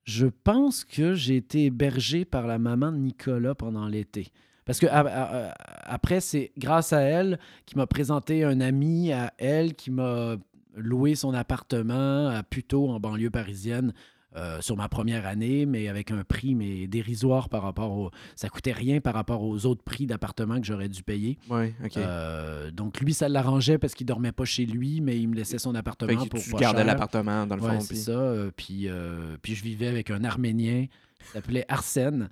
je pense que j'ai été hébergé par la maman de Nicolas pendant l'été. Parce que après, c'est grâce à elle qui m'a présenté un ami à elle qui m'a loué son appartement à Puteaux, en banlieue parisienne, euh, sur ma première année, mais avec un prix mais dérisoire par rapport au... Ça coûtait rien par rapport aux autres prix d'appartement que j'aurais dû payer. Oui, OK. Euh, donc lui, ça l'arrangeait parce qu'il dormait pas chez lui, mais il me laissait son appartement fait que pour tu gardais l'appartement, dans le Ouais, fond. c'est puis- ça. euh, puis, euh, puis je vivais avec un Arménien s'appelait Arsène.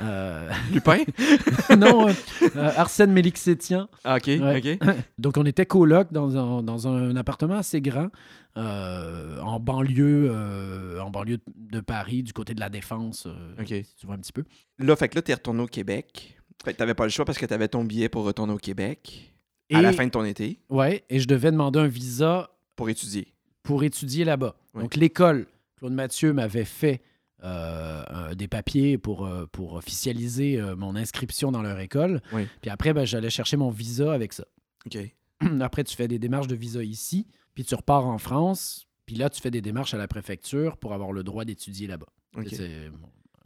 Euh, Lupin? non, euh, euh, Arsène Mélixétian. Ah, OK, Ouais. OK. Donc on était coloc dans un, dans un appartement assez grand euh, en banlieue, euh, en banlieue de Paris, du côté de la Défense. euh, OK. si tu vois un petit peu. Là, fait que là, t'es retourné au Québec. Fait que t'avais pas le choix parce que t'avais ton billet pour retourner au Québec Et, à la fin de ton été Ouais, et je devais demander un visa pour étudier. pour étudier là-bas. Donc, l'école, Claude Mathieu m'avait fait euh, des papiers pour, euh, pour officialiser euh, mon inscription dans leur école. Oui. Puis après, ben, j'allais chercher mon visa avec ça. OK. Après, tu fais des démarches de visa ici, puis tu repars en France, puis là, tu fais des démarches à la préfecture pour avoir le droit d'étudier là-bas.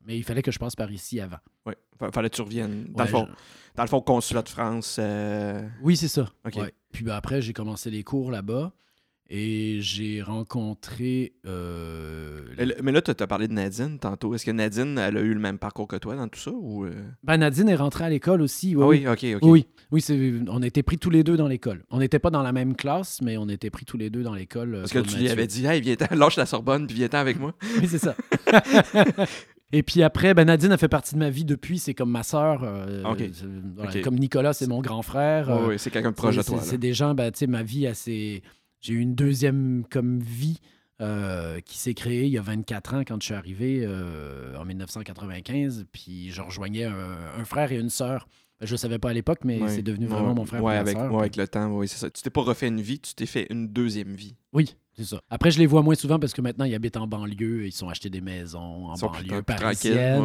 Mais il fallait que je passe par ici avant. Fa- Fallait que tu reviennes. Dans, Ouais, le fond, je- dans le fond, consulat de France. euh, Oui, c'est ça. Ouais. Puis ben, après, j'ai commencé les cours là-bas et j'ai rencontré. euh, Mais, là- tu as parlé de Nadine tantôt. Est-ce que Nadine, elle a eu le même parcours que toi dans tout ça? Ou, euh? Ben, Nadine est rentrée à l'école aussi. Ah Oui, oui, OK, OK. oui. Oui, oui, on était pris tous les deux dans l'école. On n'était pas dans la même classe, mais on était pris tous les deux dans l'école. euh, Parce que tu lui avais dit, hey, viens lâche la Sorbonne, puis viens-t'en avec moi. Oui, c'est ça. Et puis après, ben Nadine a fait partie de ma vie depuis. C'est comme ma sœur. euh, voilà. Comme Nicolas, c'est mon grand frère. Ouais, c'est quelqu'un de proche de toi. c'est- des gens, ben, tu sais, ma vie, s'est- j'ai eu une deuxième comme vie euh, qui s'est créée il y a 24 ans quand je suis arrivé euh, en 1995. Puis je rejoignais un, un frère et une sœur. Ben, Je ne savais pas à l'époque, mais c'est devenu vraiment mon frère ma avec, sœur. ouais, Puis- avec le temps, oui, c'est ça. Tu t'es pas refait une vie, tu t'es fait une deuxième vie. Oui, c'est ça. Après, je les vois moins souvent parce que maintenant, ils habitent en banlieue. Ils sont achetés des maisons en Ils sont plus, banlieue parisienne.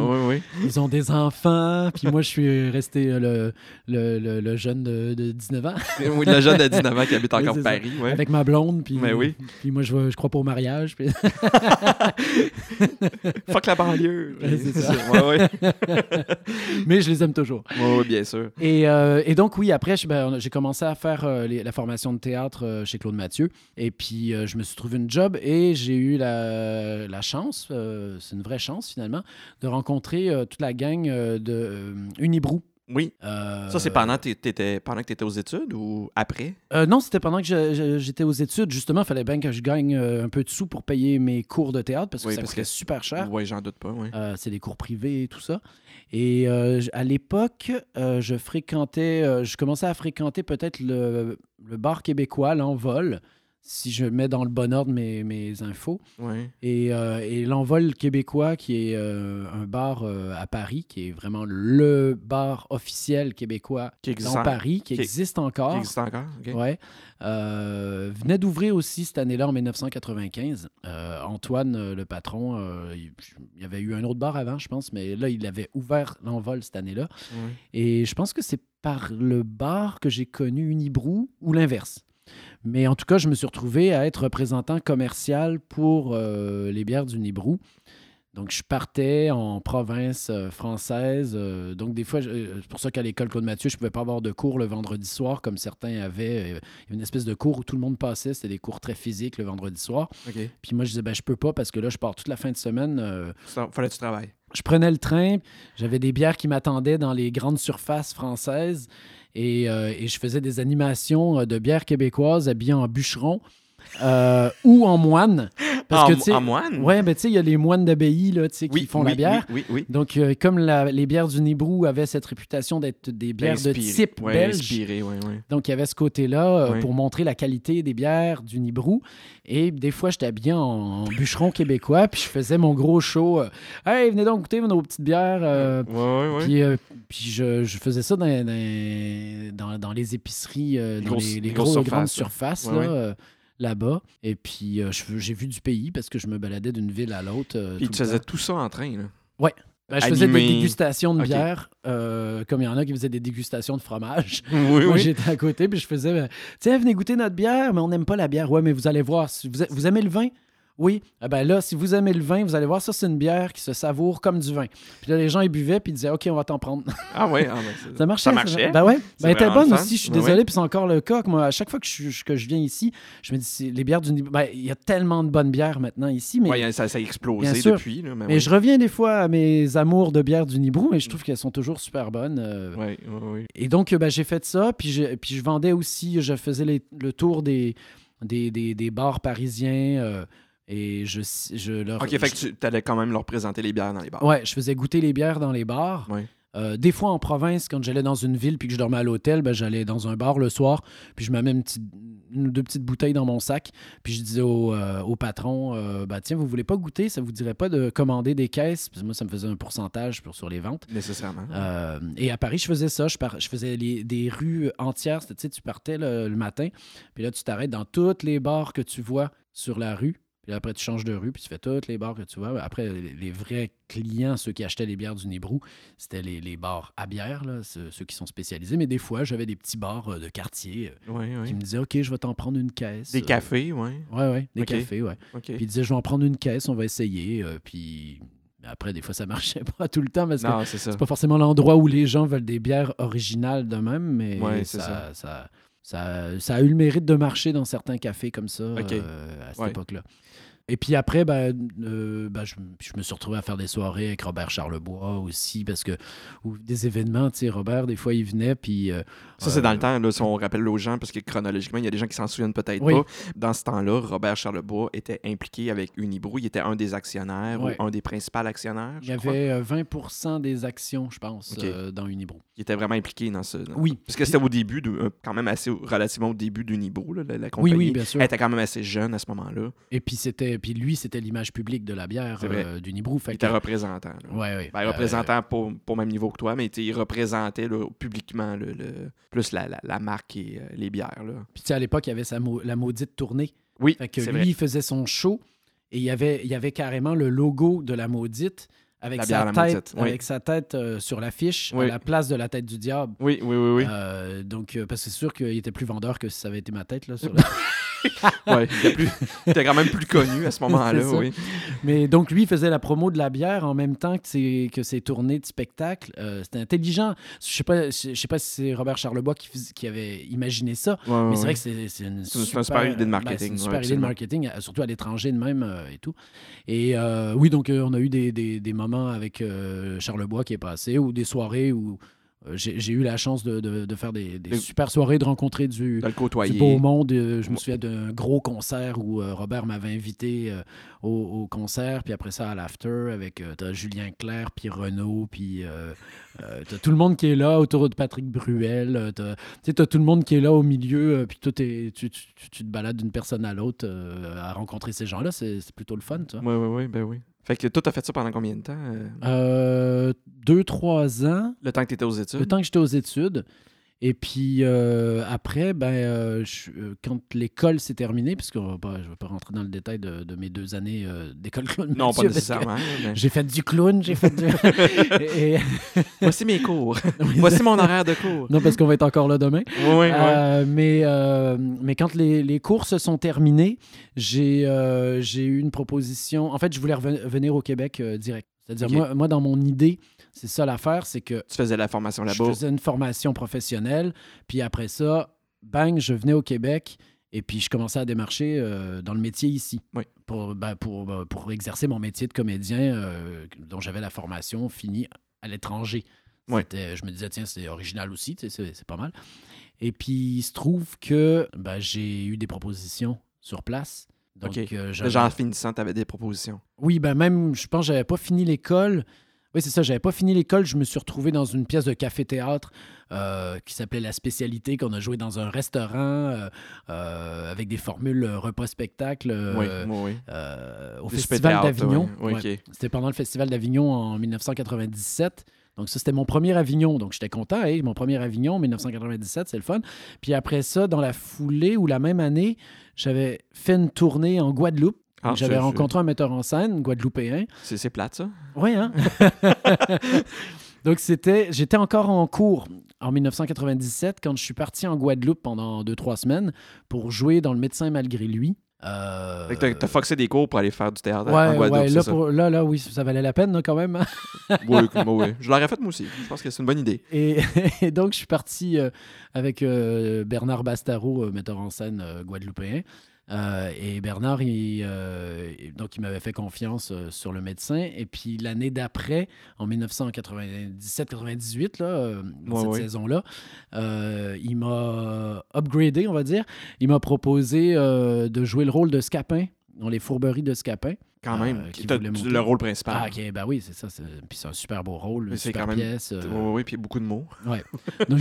Ils ont des enfants. Puis moi, je suis resté euh, le, le, le- le jeune de, de 19 ans oui, le jeune de 19 ans qui habite Oui, encore. Paris. Ouais. avec ma blonde. Puis, Mais oui. puis moi, je, je crois pas au mariage. puis- Fuck la banlieue. Ouais, c'est ça. Ouais, ouais. Mais je les aime toujours. Ouais, bien sûr. Et, euh, et donc, oui, après, ben, j'ai commencé à faire euh, les- la formation de théâtre euh, chez Claude Mathieu. Et puis, je me suis trouvé une job et j'ai eu la, la chance, euh, c'est une vraie chance finalement, de rencontrer euh, toute la gang euh, de Unibrou. Oui. Ça, c'est pendant, que t'étais- pendant que tu étais aux études ou après? non, c'était pendant que j'étais aux études. Justement, il fallait bien que je gagne un peu de sous pour payer mes cours de théâtre parce que Oui, ça parce coûtait que- super cher. Oui, j'en doute pas. Euh, c'est des cours privés et tout ça. Et à l'époque, je fréquentais, je commençais à fréquenter peut-être le, le bar québécois, l'Envol, si je mets dans le bon ordre mes, mes infos. Ouais. Et, euh, et l'Envol québécois, qui est euh, un bar euh, à Paris, qui est vraiment le bar officiel québécois Qui dans en- Paris, qui qui- existe encore. qui existe encore? Ouais. Venait d'ouvrir aussi cette année-là, en 1995. Euh, Antoine, le patron, il il y avait eu un autre bar avant, je pense, mais là, il avait ouvert l'envol cette année-là. Ouais. Et je pense que c'est par le bar que j'ai connu Unibrou ou l'inverse. Mais en tout cas, je me suis retrouvé à être représentant commercial pour euh, les bières d'Unibrou. Donc, je partais en province euh, française. euh, donc, des fois, c'est pour ça qu'à l'école Claude Mathieu, je ne pouvais pas avoir de cours le vendredi soir, comme certains avaient. Il y avait une espèce de cours où tout le monde passait. C'était des cours très physiques le vendredi soir. Puis moi, je disais, ben, je peux pas parce que là, je pars toute la fin de semaine. Ça, fallait que tu travailles. je prenais le train, j'avais des bières qui m'attendaient dans les grandes surfaces françaises et, euh, et je faisais des animations euh, de bières québécoises habillées en bûcheron euh, ou en moine. Parce en, que, en moine? ouais, ben, tu sais, il y a les moines d'abbaye là, tu sais, qui font oui, la bière. Oui. Donc, euh, comme la- les bières du Nibrou avaient cette réputation d'être des bières de type Ouais, belge, Inspiré, ouais, ouais. donc, il y avait ce côté-là euh, pour montrer la qualité des bières du Nibrou. Et des fois, j'étais habillé en, en bûcheron québécois, puis je faisais mon gros show. hey, venez donc goûter nos petites bières. Puis, puis je, je faisais ça dans, dans, les épiceries, Les dans grosses- les, les les gros- grosses grandes surfaces, là, là-bas. Et puis, euh, j'ai vu du pays parce que je me baladais d'une ville à l'autre. euh, Puis tout tu faisais temps. tout ça en train, là. Ben, je faisais des dégustations de bière, euh, comme il y en a qui faisaient des dégustations de fromage. Oui, Moi, oui. j'étais à côté, puis je faisais ben, Tiens, venez goûter notre bière, mais on n'aime pas la bière. Ouais, mais vous allez voir. Vous aimez le vin Oui. Ah ben là, si vous aimez le vin, vous allez voir, ça, c'est une bière qui se savoure comme du vin. Puis là, les gens, ils buvaient, puis ils disaient OK, on va t'en prendre. Ah ouais, ah ben, Ça marchait. Ça marchait? Ben ouais. Ben, elle était bonne aussi. Je suis Ben désolé, puis c'est encore le cas. que Moi, à chaque fois que je, que je viens ici, je me dis les bières du. Ben, il y a tellement de bonnes bières maintenant ici, mais. Ouais, ça, ça a explosé Bien sûr. depuis. Là, mais je reviens des fois à mes amours de bière du Nibrou, mais je trouve qu'elles sont toujours super bonnes. euh, Ouais, ouais, ouais. et donc, euh, ben, j'ai fait ça, puis je, puis je vendais aussi, je faisais les- le tour des, des, des, des bars parisiens euh, et je, je leur... Ok, fait que tu allais quand même leur présenter les bières dans les bars. Ouais, je faisais goûter les bières dans les bars. Euh, des fois en province, quand j'allais dans une ville puis que je dormais à l'hôtel, ben, j'allais dans un bar le soir, puis je me mets une, petite, une ou deux petites bouteilles dans mon sac, puis je disais au, euh, au patron, euh, ben, tiens, vous voulez pas goûter, ça vous dirait pas de commander des caisses, Puis moi ça me faisait un pourcentage pour, sur les ventes. Nécessairement. Et à Paris, je faisais ça. Je, par- je faisais les- des rues entières. Tu partais le, le matin, puis là, tu t'arrêtes dans toutes les bars que tu vois sur la rue. Puis après, tu changes de rue, puis tu fais toutes les bars que tu vois. Après, les, les vrais clients, ceux qui achetaient les bières du Nibrou, c'était les, les bars à bière, là, ceux, ceux qui sont spécialisés. Mais des fois, j'avais des petits bars euh, de quartier euh, Oui, qui oui. me disaient OK, je vais t'en prendre une caisse. Des Euh, cafés, oui. Ouais, ouais, des cafés. OK. Puis ils disaient Je vais en prendre une caisse, on va essayer. puis après, des fois, ça marchait pas tout le temps parce que Non, c'est ça. c'est pas forcément l'endroit où les gens veulent des bières originales de même, mais Ouais, ça, ça, ça, ça a eu le mérite de marcher dans certains cafés comme ça euh, à cette Ouais. époque-là. Et puis après, ben, euh, ben, je, je me suis retrouvé à faire des soirées avec Robert Charlebois aussi, parce que ou des événements, tu sais, Robert, des fois, il venait, puis... euh, Ça, c'est dans le euh, temps, là, si on rappelle aux gens, parce que chronologiquement, il y a des gens qui s'en souviennent peut-être Oui. pas. Dans ce temps-là, Robert Charlebois était impliqué avec Unibrou. Il était un des actionnaires Ouais. ou un des principaux actionnaires. Il y crois. avait euh, 20% des actions, je pense, dans Unibro. Il était vraiment impliqué dans ce. dans- Oui. Parce que c'était au début, de, quand même assez relativement au début d'Unibrou, là, la, la Oui, compagnie. oui, bien sûr. Elle était quand même assez jeune à ce moment-là. Et puis c'était, puis lui, c'était l'image publique de la bière euh, d'Unibrou. Il Fait était que- représentant. là. Ouais, ouais. Ben, Euh, représentant pas au même niveau que toi, mais il représentait là, publiquement le, le- plus la, la- la marque et euh, les bières. Là. Puis à l'époque, il y avait sa la maudite tournée. Oui, Fait que lui, vrai. il faisait son show et il y avait, il y avait carrément le logo de la maudite avec La sa La tête, oui. avec sa tête euh, sur l'affiche Oui. à la place de la tête du diable. Oui, oui, oui. oui. Euh, donc, euh, parce que c'est sûr qu'il était plus vendeur que si ça avait été ma tête. Là, sur la- Ouais, il était, plus- il était quand même plus connu à ce moment-là. Oui. Mais donc, lui, il faisait la promo de la bière en même temps que ses, que ses tournées de spectacle. Euh, C'était intelligent. Je sais pas, je sais pas si c'est Robert Charlebois qui, avait imaginé ça, Ouais, ouais, mais c'est vrai que c'est une, super, idée de ben, marketing, c'est une super idée de marketing, euh, surtout à l'étranger de même euh, et tout. Et oui, donc on a eu des, des- des moments avec Charlebois qui est passé ou des soirées où j'ai j'ai eu la chance de, de- de faire des, super soirées, de rencontrer du, beau monde. Euh, Je me souviens d'un gros concert où euh, Robert m'avait invité euh, au, au concert, puis après ça à l'after avec euh, Julien Clerc, puis Renaud, puis euh, euh, t'as tout le monde qui est là autour de Patrick Bruel. euh, t'as- t'as tout le monde qui est là au milieu, euh, puis toi, t'es- tu, tu- tu- tu te balades d'une personne à l'autre euh, à rencontrer ces gens-là. C'est c'est plutôt le fun, tu vois. Oui, oui, oui, ben oui. Fait que toi, t'as fait ça pendant combien de temps? euh, Euh, deux, trois ans. le temps que t'étais aux études? Le temps que j'étais aux études. Et puis euh, après, ben, euh, je- euh, quand l'école s'est terminée, puisque je ne vais pas rentrer dans le détail de, de mes deux années d'école clown. Non, Mathieu, pas parce que nécessairement. mais- J'ai fait du clown, j'ai fait du... et- Voici mes cours. Voici mon horaire de cours. Non, parce qu'on va être encore là demain. Oui, oui, mais, mais quand les, les cours se sont terminés, j'ai eu une proposition. En fait, je voulais reven- venir au Québec direct. C'est-à-dire, moi, moi, dans mon idée, c'est ça l'affaire, c'est que Tu faisais la formation je là-bas. faisais une formation professionnelle, puis après ça, bang, je venais au Québec et puis je commençais à démarcher euh, dans le métier ici. Oui. Pour, ben, pour, euh, pour exercer mon métier de comédien euh, dont j'avais la formation finie à l'étranger. Oui. Je me disais, tiens, c'est original aussi, tu c'est pas mal. Et puis, il se trouve que ben, j'ai eu des propositions sur place. Donc, OK. euh, Genre, en finissant, t'avais des propositions. oui, ben même, je pense que j'avais pas fini l'école. Oui, c'est ça, j'avais pas fini l'école. Je me suis retrouvé dans une pièce de café-théâtre euh, qui s'appelait La Spécialité, qu'on a joué dans un restaurant euh, euh, avec des formules repas-spectacle oui, au Festival d'Avignon. Oui, Ouais. C'était pendant le Festival d'Avignon en 1997. Donc, ça, c'était mon premier Avignon. Donc, j'étais content. Hey, mon premier Avignon, 1997, c'est le fun. Puis après ça, dans la foulée ou la même année, j'avais fait une tournée en Guadeloupe. Ah, J'avais rencontré un metteur en scène, guadeloupéen. C'est plate, ça? Oui, hein? Donc, c'était. J'étais encore en cours en 1997 quand je suis parti en Guadeloupe pendant deux, trois semaines pour jouer dans Le médecin malgré lui. Euh, Fait que t'as- t'as foxé des cours pour aller faire du théâtre en Guadeloupe, ouais, là, pour- là, là, oui, ça valait la peine là, quand même. Oui, oui, oui. Je l'aurais fait moi aussi. Je pense que c'est une bonne idée. Et, et donc, je suis parti euh, avec euh, Bernard Bastaro, euh, metteur en scène guadeloupéen. Euh, et Bernard, il, euh, donc, il m'avait fait confiance euh, sur le médecin. Et puis, l'année d'après, en 1997-98, là, Ouais, cette ouais. saison-là, il m'a upgradé, on va dire. Il m'a proposé de jouer le rôle de Scapin dans les fourberies de Scapin. Quand même. euh, qui le rôle principal. Ah, ok, ben oui, c'est ça. c'est- Puis c'est un super beau rôle, Mais une c'est super quand même- pièce. euh, Oui, oui, puis il y a beaucoup de mots. Ouais. Donc,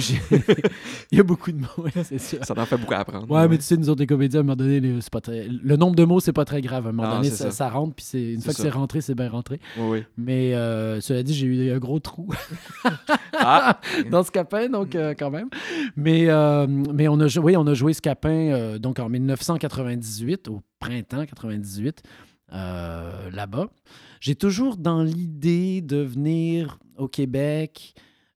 il y a beaucoup de mots, c'est sûr. Ça t'en fait beaucoup à apprendre. Ouais, mais tu sais, nous autres, les comédiens, à un moment donné, les- c'est pas très... le nombre de mots, c'est pas très grave. À un moment Ah, donné, ça, ça. ça rentre, puis une fois que c'est rentré, c'est bien rentré. Oui, oui. Mais euh, cela dit, j'ai eu un gros trou Ah! dans Scapin, donc quand même. Mais, euh, mais on, a, oui, on a joué Scapin donc en 1998, au printemps 98, euh, là-bas. J'ai toujours dans l'idée de venir au Québec.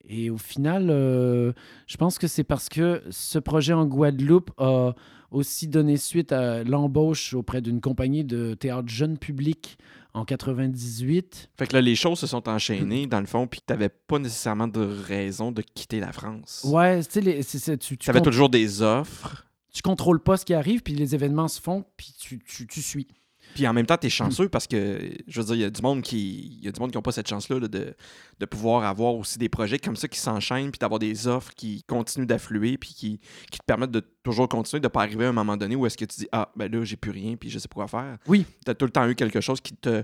Et au final, euh, je pense que c'est parce que ce projet en Guadeloupe a aussi donné suite à l'embauche auprès d'une compagnie de théâtre jeune public en 98. Fait que là, les choses se sont enchaînées, dans le fond, puis t'avais pas nécessairement de raison de quitter la France. Ouais, tu sais, les- c'est- tu, tu, T'avais con- toujours des offres, tu contrôles pas ce qui arrive, puis les événements se font, puis tu, tu, tu suis. Puis en même temps, t'es chanceux parce que, je veux dire, il y a du monde qui il y a du monde qui n'a pas cette chance-là là, de, de pouvoir avoir aussi des projets comme ça qui s'enchaînent, puis d'avoir des offres qui continuent d'affluer, puis qui, qui te permettent de toujours continuer, de pas arriver à un moment donné où est-ce que tu dis Ah, ben là, j'ai plus rien, puis je sais pas quoi faire. Oui. T'as tout le temps eu quelque chose qui te.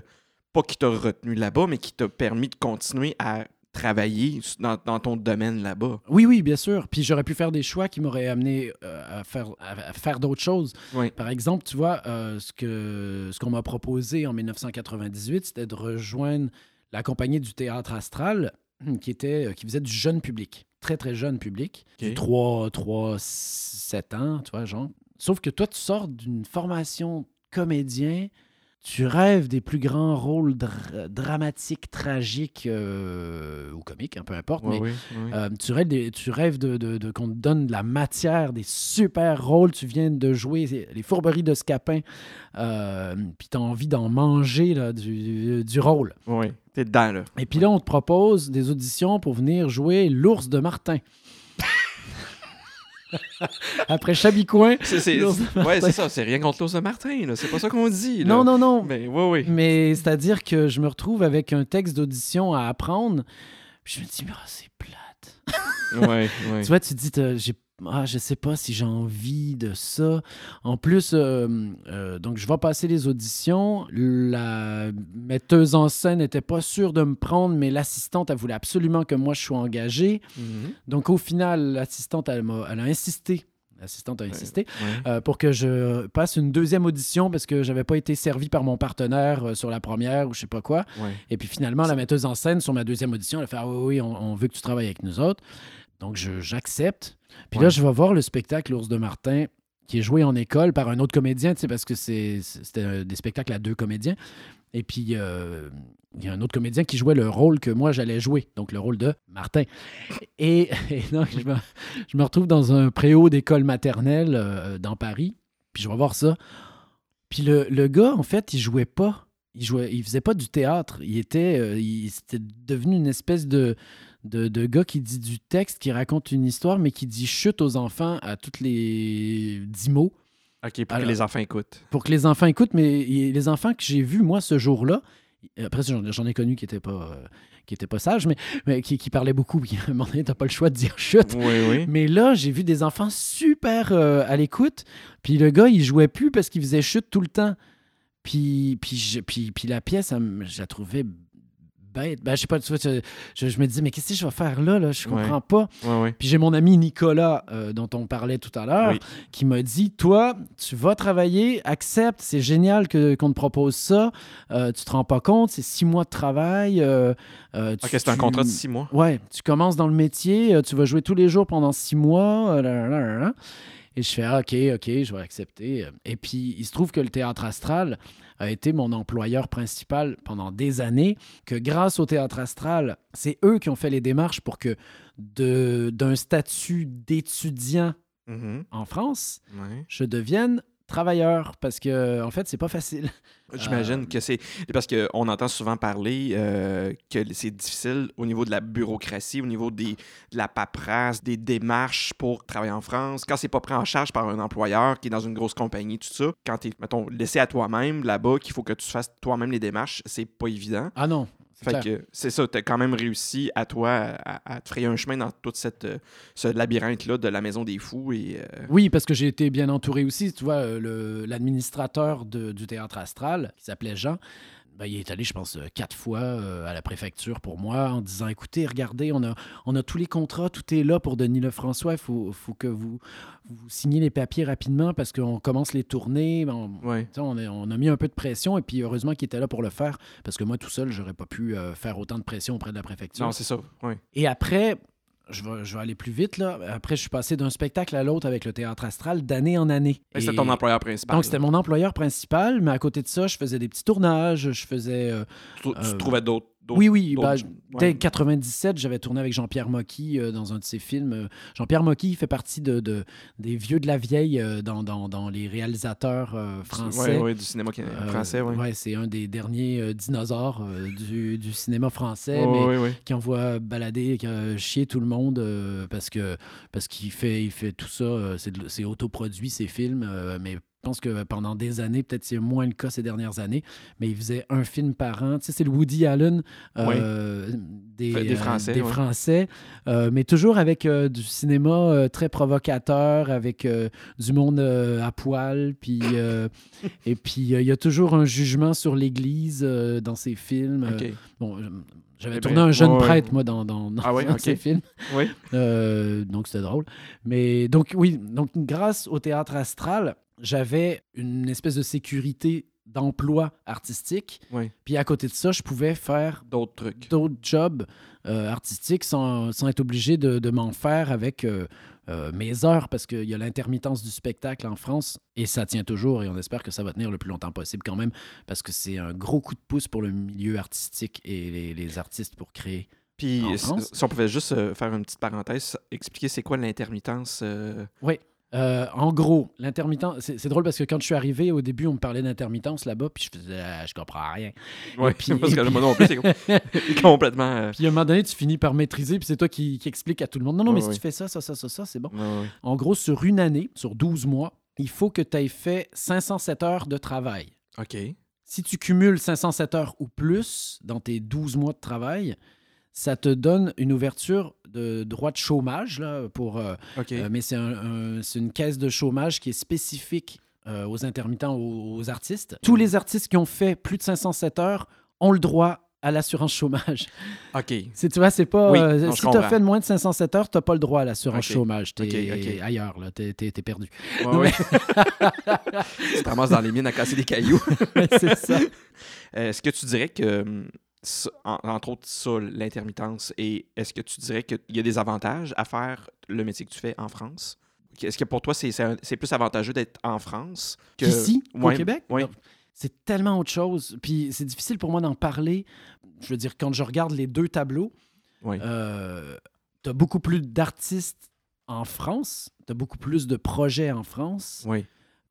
Pas qui t'a retenu là-bas, mais qui t'a permis de continuer à travailler dans, dans ton domaine là-bas. Oui, oui, bien sûr. Puis j'aurais pu faire des choix qui m'auraient amené euh, à faire, à, à faire d'autres choses. Oui. Par exemple, tu vois, euh, ce que ce qu'on m'a proposé en 1998, c'était de rejoindre la compagnie du théâtre astral, qui, était, euh, qui faisait du jeune public, très, très jeune public, Ok. du 3, 3, 7 ans, tu vois, genre. Sauf que toi, tu sors d'une formation comédien, tu rêves des plus grands rôles dra- dramatiques, tragiques euh, ou comiques, hein, peu importe, mais oui, oui. euh, tu rêves, des- tu rêves de, de- de- qu'on te donne de la matière, des super rôles. Tu viens de jouer les fourberies de Scapin, euh, puis tu as envie d'en manger là, du, du rôle. Oui, t'es dedans, là. Et puis là, on te propose des auditions pour venir jouer l'ours de Martin. Après Chabicoin. C'est, ouais, c'est ça, c'est rien contre l'ours de Martin. C'est pas ça qu'on dit, là. Non, non, non. Mais oui, oui. Mais c'est-à-dire que je me retrouve avec un texte d'audition à apprendre. Puis je me dis, mais ah, c'est plate. Ouais, ouais. Tu vois, tu te dis, j'ai, ah, je sais pas si j'ai envie de ça. En plus, euh, euh, donc je vais passer les auditions. La metteuse en scène n'était pas sûre de me prendre, mais l'assistante, elle voulait absolument que moi je sois engagé. Mhm. Donc au final, l'assistante, elle, a insisté. L'assistante a insisté Ouais. euh, pour que je passe une deuxième audition parce que j'avais pas été servi par mon partenaire sur la première ou je sais pas quoi. Ouais. Et puis finalement, la metteuse en scène, sur ma deuxième audition, elle a fait Ah oui, oui, on, on veut que tu travailles avec nous autres. Donc je- j'accepte. Puis là, je vais voir le spectacle L'ours de Martin qui est joué en école par un autre comédien, tu sais, parce que c'est- c'était des spectacles à deux comédiens. Et puis, euh, il y a un autre comédien qui jouait le rôle que moi, j'allais jouer, donc le rôle de Martin. Et, et donc, je me, je me retrouve dans un préau d'école maternelle euh, dans Paris, puis je vais voir ça. Puis le, le gars, en fait, il jouait pas. Il jouait, il faisait pas du théâtre. Il était, euh, il c'était devenu une espèce de, de, de gars qui dit du texte, qui raconte une histoire, mais qui dit chute aux enfants à toutes les dix mots OK, pour Alors- que les enfants écoutent. pour que les enfants écoutent. Mais les enfants que j'ai vus, moi, ce jour-là, après, j'en ai connu qui n'étaient pas, euh, qui étaient pas sages, mais, mais qui, qui parlaient beaucoup. Puis à un moment donné, pas le choix de dire chute. Oui, oui. Mais là, j'ai vu des enfants super euh, à l'écoute. Puis le gars, il jouait plus parce qu'il faisait chute tout le temps. Puis, puis, je- puis, puis la pièce, elle je la trouvais bête. Ben, je sais pas, tu vois, je, je- je me disais, mais qu'est-ce que je vais faire là? là? Je Ouais. comprends pas. Puis j'ai mon ami Nicolas, euh, dont on parlait tout à l'heure, Oui. qui m'a dit Toi, tu vas travailler, accepte, c'est génial que- qu'on te propose ça. Euh, tu te rends pas compte, c'est six mois de travail. euh, euh, tu- c'est un tu- contrat de six mois. Ouais, tu commences dans le métier, euh, tu vas jouer tous les jours pendant six mois. là, là. Et je fais ah, OK, OK, je vais accepter. Et puis, il se trouve que le théâtre astral a été mon employeur principal pendant des années, que grâce au théâtre astral, c'est eux qui ont fait les démarches pour que de- d'un statut d'étudiant Mhm. en France, je devienne travailleur. Parce que, en fait, c'est pas facile. J'imagine Euh, que c'est. Parce qu'on entend souvent parler euh, que c'est difficile au niveau de la bureaucratie, au niveau des, de la paperasse, des démarches pour travailler en France. Quand c'est pas pris en charge par un employeur qui est dans une grosse compagnie, tout ça, quand tu es, mettons, laissé à toi-même là-bas, qu'il faut que tu fasses toi-même les démarches, c'est pas évident. Ah non. C'est Fait clair. que c'est ça, tu as quand même réussi à toi à, à te frayer un chemin dans tout cette, euh, ce labyrinthe-là de la Maison des Fous. Et, euh, Oui, parce que j'ai été bien entouré aussi. Tu vois, euh, l'administrateur du théâtre astral, qui s'appelait Jean, ben, il est allé, je pense, euh, quatre fois euh, à la préfecture pour moi en disant écoutez, regardez, on a, on a tous les contrats, tout est là pour Denis Lefrançois. Il faut, faut que vous, vous signiez les papiers rapidement parce qu'on commence les tournées. On, Ouais. a, on a mis un peu de pression et puis heureusement qu'il était là pour le faire parce que moi, tout seul, j'aurais pas pu euh, faire autant de pression auprès de la préfecture. Non, c'est ça. Et après, je vais, je vais aller plus vite. là. Après, je suis passé d'un spectacle à l'autre avec le théâtre astral d'année en année. Mais C'était Et- ton employeur principal. Donc, c'était mon employeur principal, mais à côté de ça, je faisais des petits tournages, je faisais... euh, Tu, tu euh, trouvais d'autres. Oui, oui, bah, ouais. Dès 97, j'avais tourné avec Jean-Pierre Mocky euh, dans un de ses films. Euh, Jean-Pierre Mocky fait partie de, de- des vieux de la vieille euh, dans, dans- dans les réalisateurs euh, français. Ouais, ouais, du cinéma français, oui. ouais, c'est un des derniers dinosaures du, du cinéma français, mais qui envoie balader, qui a chier tout le monde parce que parce qu'il fait, il fait tout ça. c'est autoproduit, ses films, mais je pense que pendant des années, peut-être c'est moins le cas ces dernières années, mais il faisait un film par an. Tu sais, c'est le Woody Allen euh, des, euh, Français, des. Français, euh, mais toujours avec du cinéma très provocateur, avec du monde à poil, puis et puis il y a toujours un jugement sur l'Église dans ses films. Bon, j'avais Eh tourné ben, un jeune ouais, ouais. prêtre, moi, dans, dans, dans Ah dans ces films. Oui. Euh, donc, c'était drôle. Mais donc, oui, donc grâce au théâtre astral, j'avais une espèce de sécurité d'emploi artistique. Oui. Puis à côté de ça, je pouvais faire D'autres trucs. d'autres jobs euh, artistiques sans, sans être obligé de, de m'en faire avec euh, euh, mes heures parce qu'il y a l'intermittence du spectacle en France et ça tient toujours et on espère que ça va tenir le plus longtemps possible quand même parce que c'est un gros coup de pouce pour le milieu artistique et les, les artistes pour créer. Puis, si, on pouvait juste faire une petite parenthèse, expliquer c'est quoi l'intermittence. euh, Euh, en gros, l'intermittence, c'est drôle parce que quand je suis arrivé, au début, on me parlait d'intermittence là-bas, puis je faisais, Ah, je comprends rien. Puis- parce que non plus, c'est com- complètement. euh, Puis à un moment donné, tu finis par maîtriser, puis c'est toi qui, qui explique à tout le monde. Non, non, mais si tu fais ça, ça, ça, ça, ça, c'est bon. En gros, sur une année, sur 12 mois, il faut que tu aies fait 507 heures de travail. OK. Si tu cumules 507 heures ou plus dans tes 12 mois de travail, ça te donne une ouverture de droit de chômage, là, pour, euh, euh, mais c'est un- un- c'est une caisse de chômage qui est spécifique euh, aux intermittents, aux, aux artistes. Tous les artistes qui ont fait plus de 507 heures ont le droit à l'assurance chômage. OK. Tu vois, c'est pas. Oui, non, je si tu as fait de moins de 507 heures, tu n'as pas le droit à l'assurance chômage. Tu es ailleurs, là. Tu es, perdu. Ouais, ouais. tu te ramasses dans les mines à casser des cailloux. c'est ça. Est-ce que tu dirais que, hum, entre autres, ça, l'intermittence, et est-ce que tu dirais qu'il y a des avantages à faire le métier que tu fais en France? Est-ce que pour toi, c'est- plus avantageux d'être en France que... Ici, au Ouais, Québec, ouais. non. c'est tellement autre chose. Puis c'est difficile pour moi d'en parler. Je veux dire, quand je regarde les deux tableaux, Ouais. tu as beaucoup plus d'artistes en France, tu as beaucoup plus de projets en France, Oui.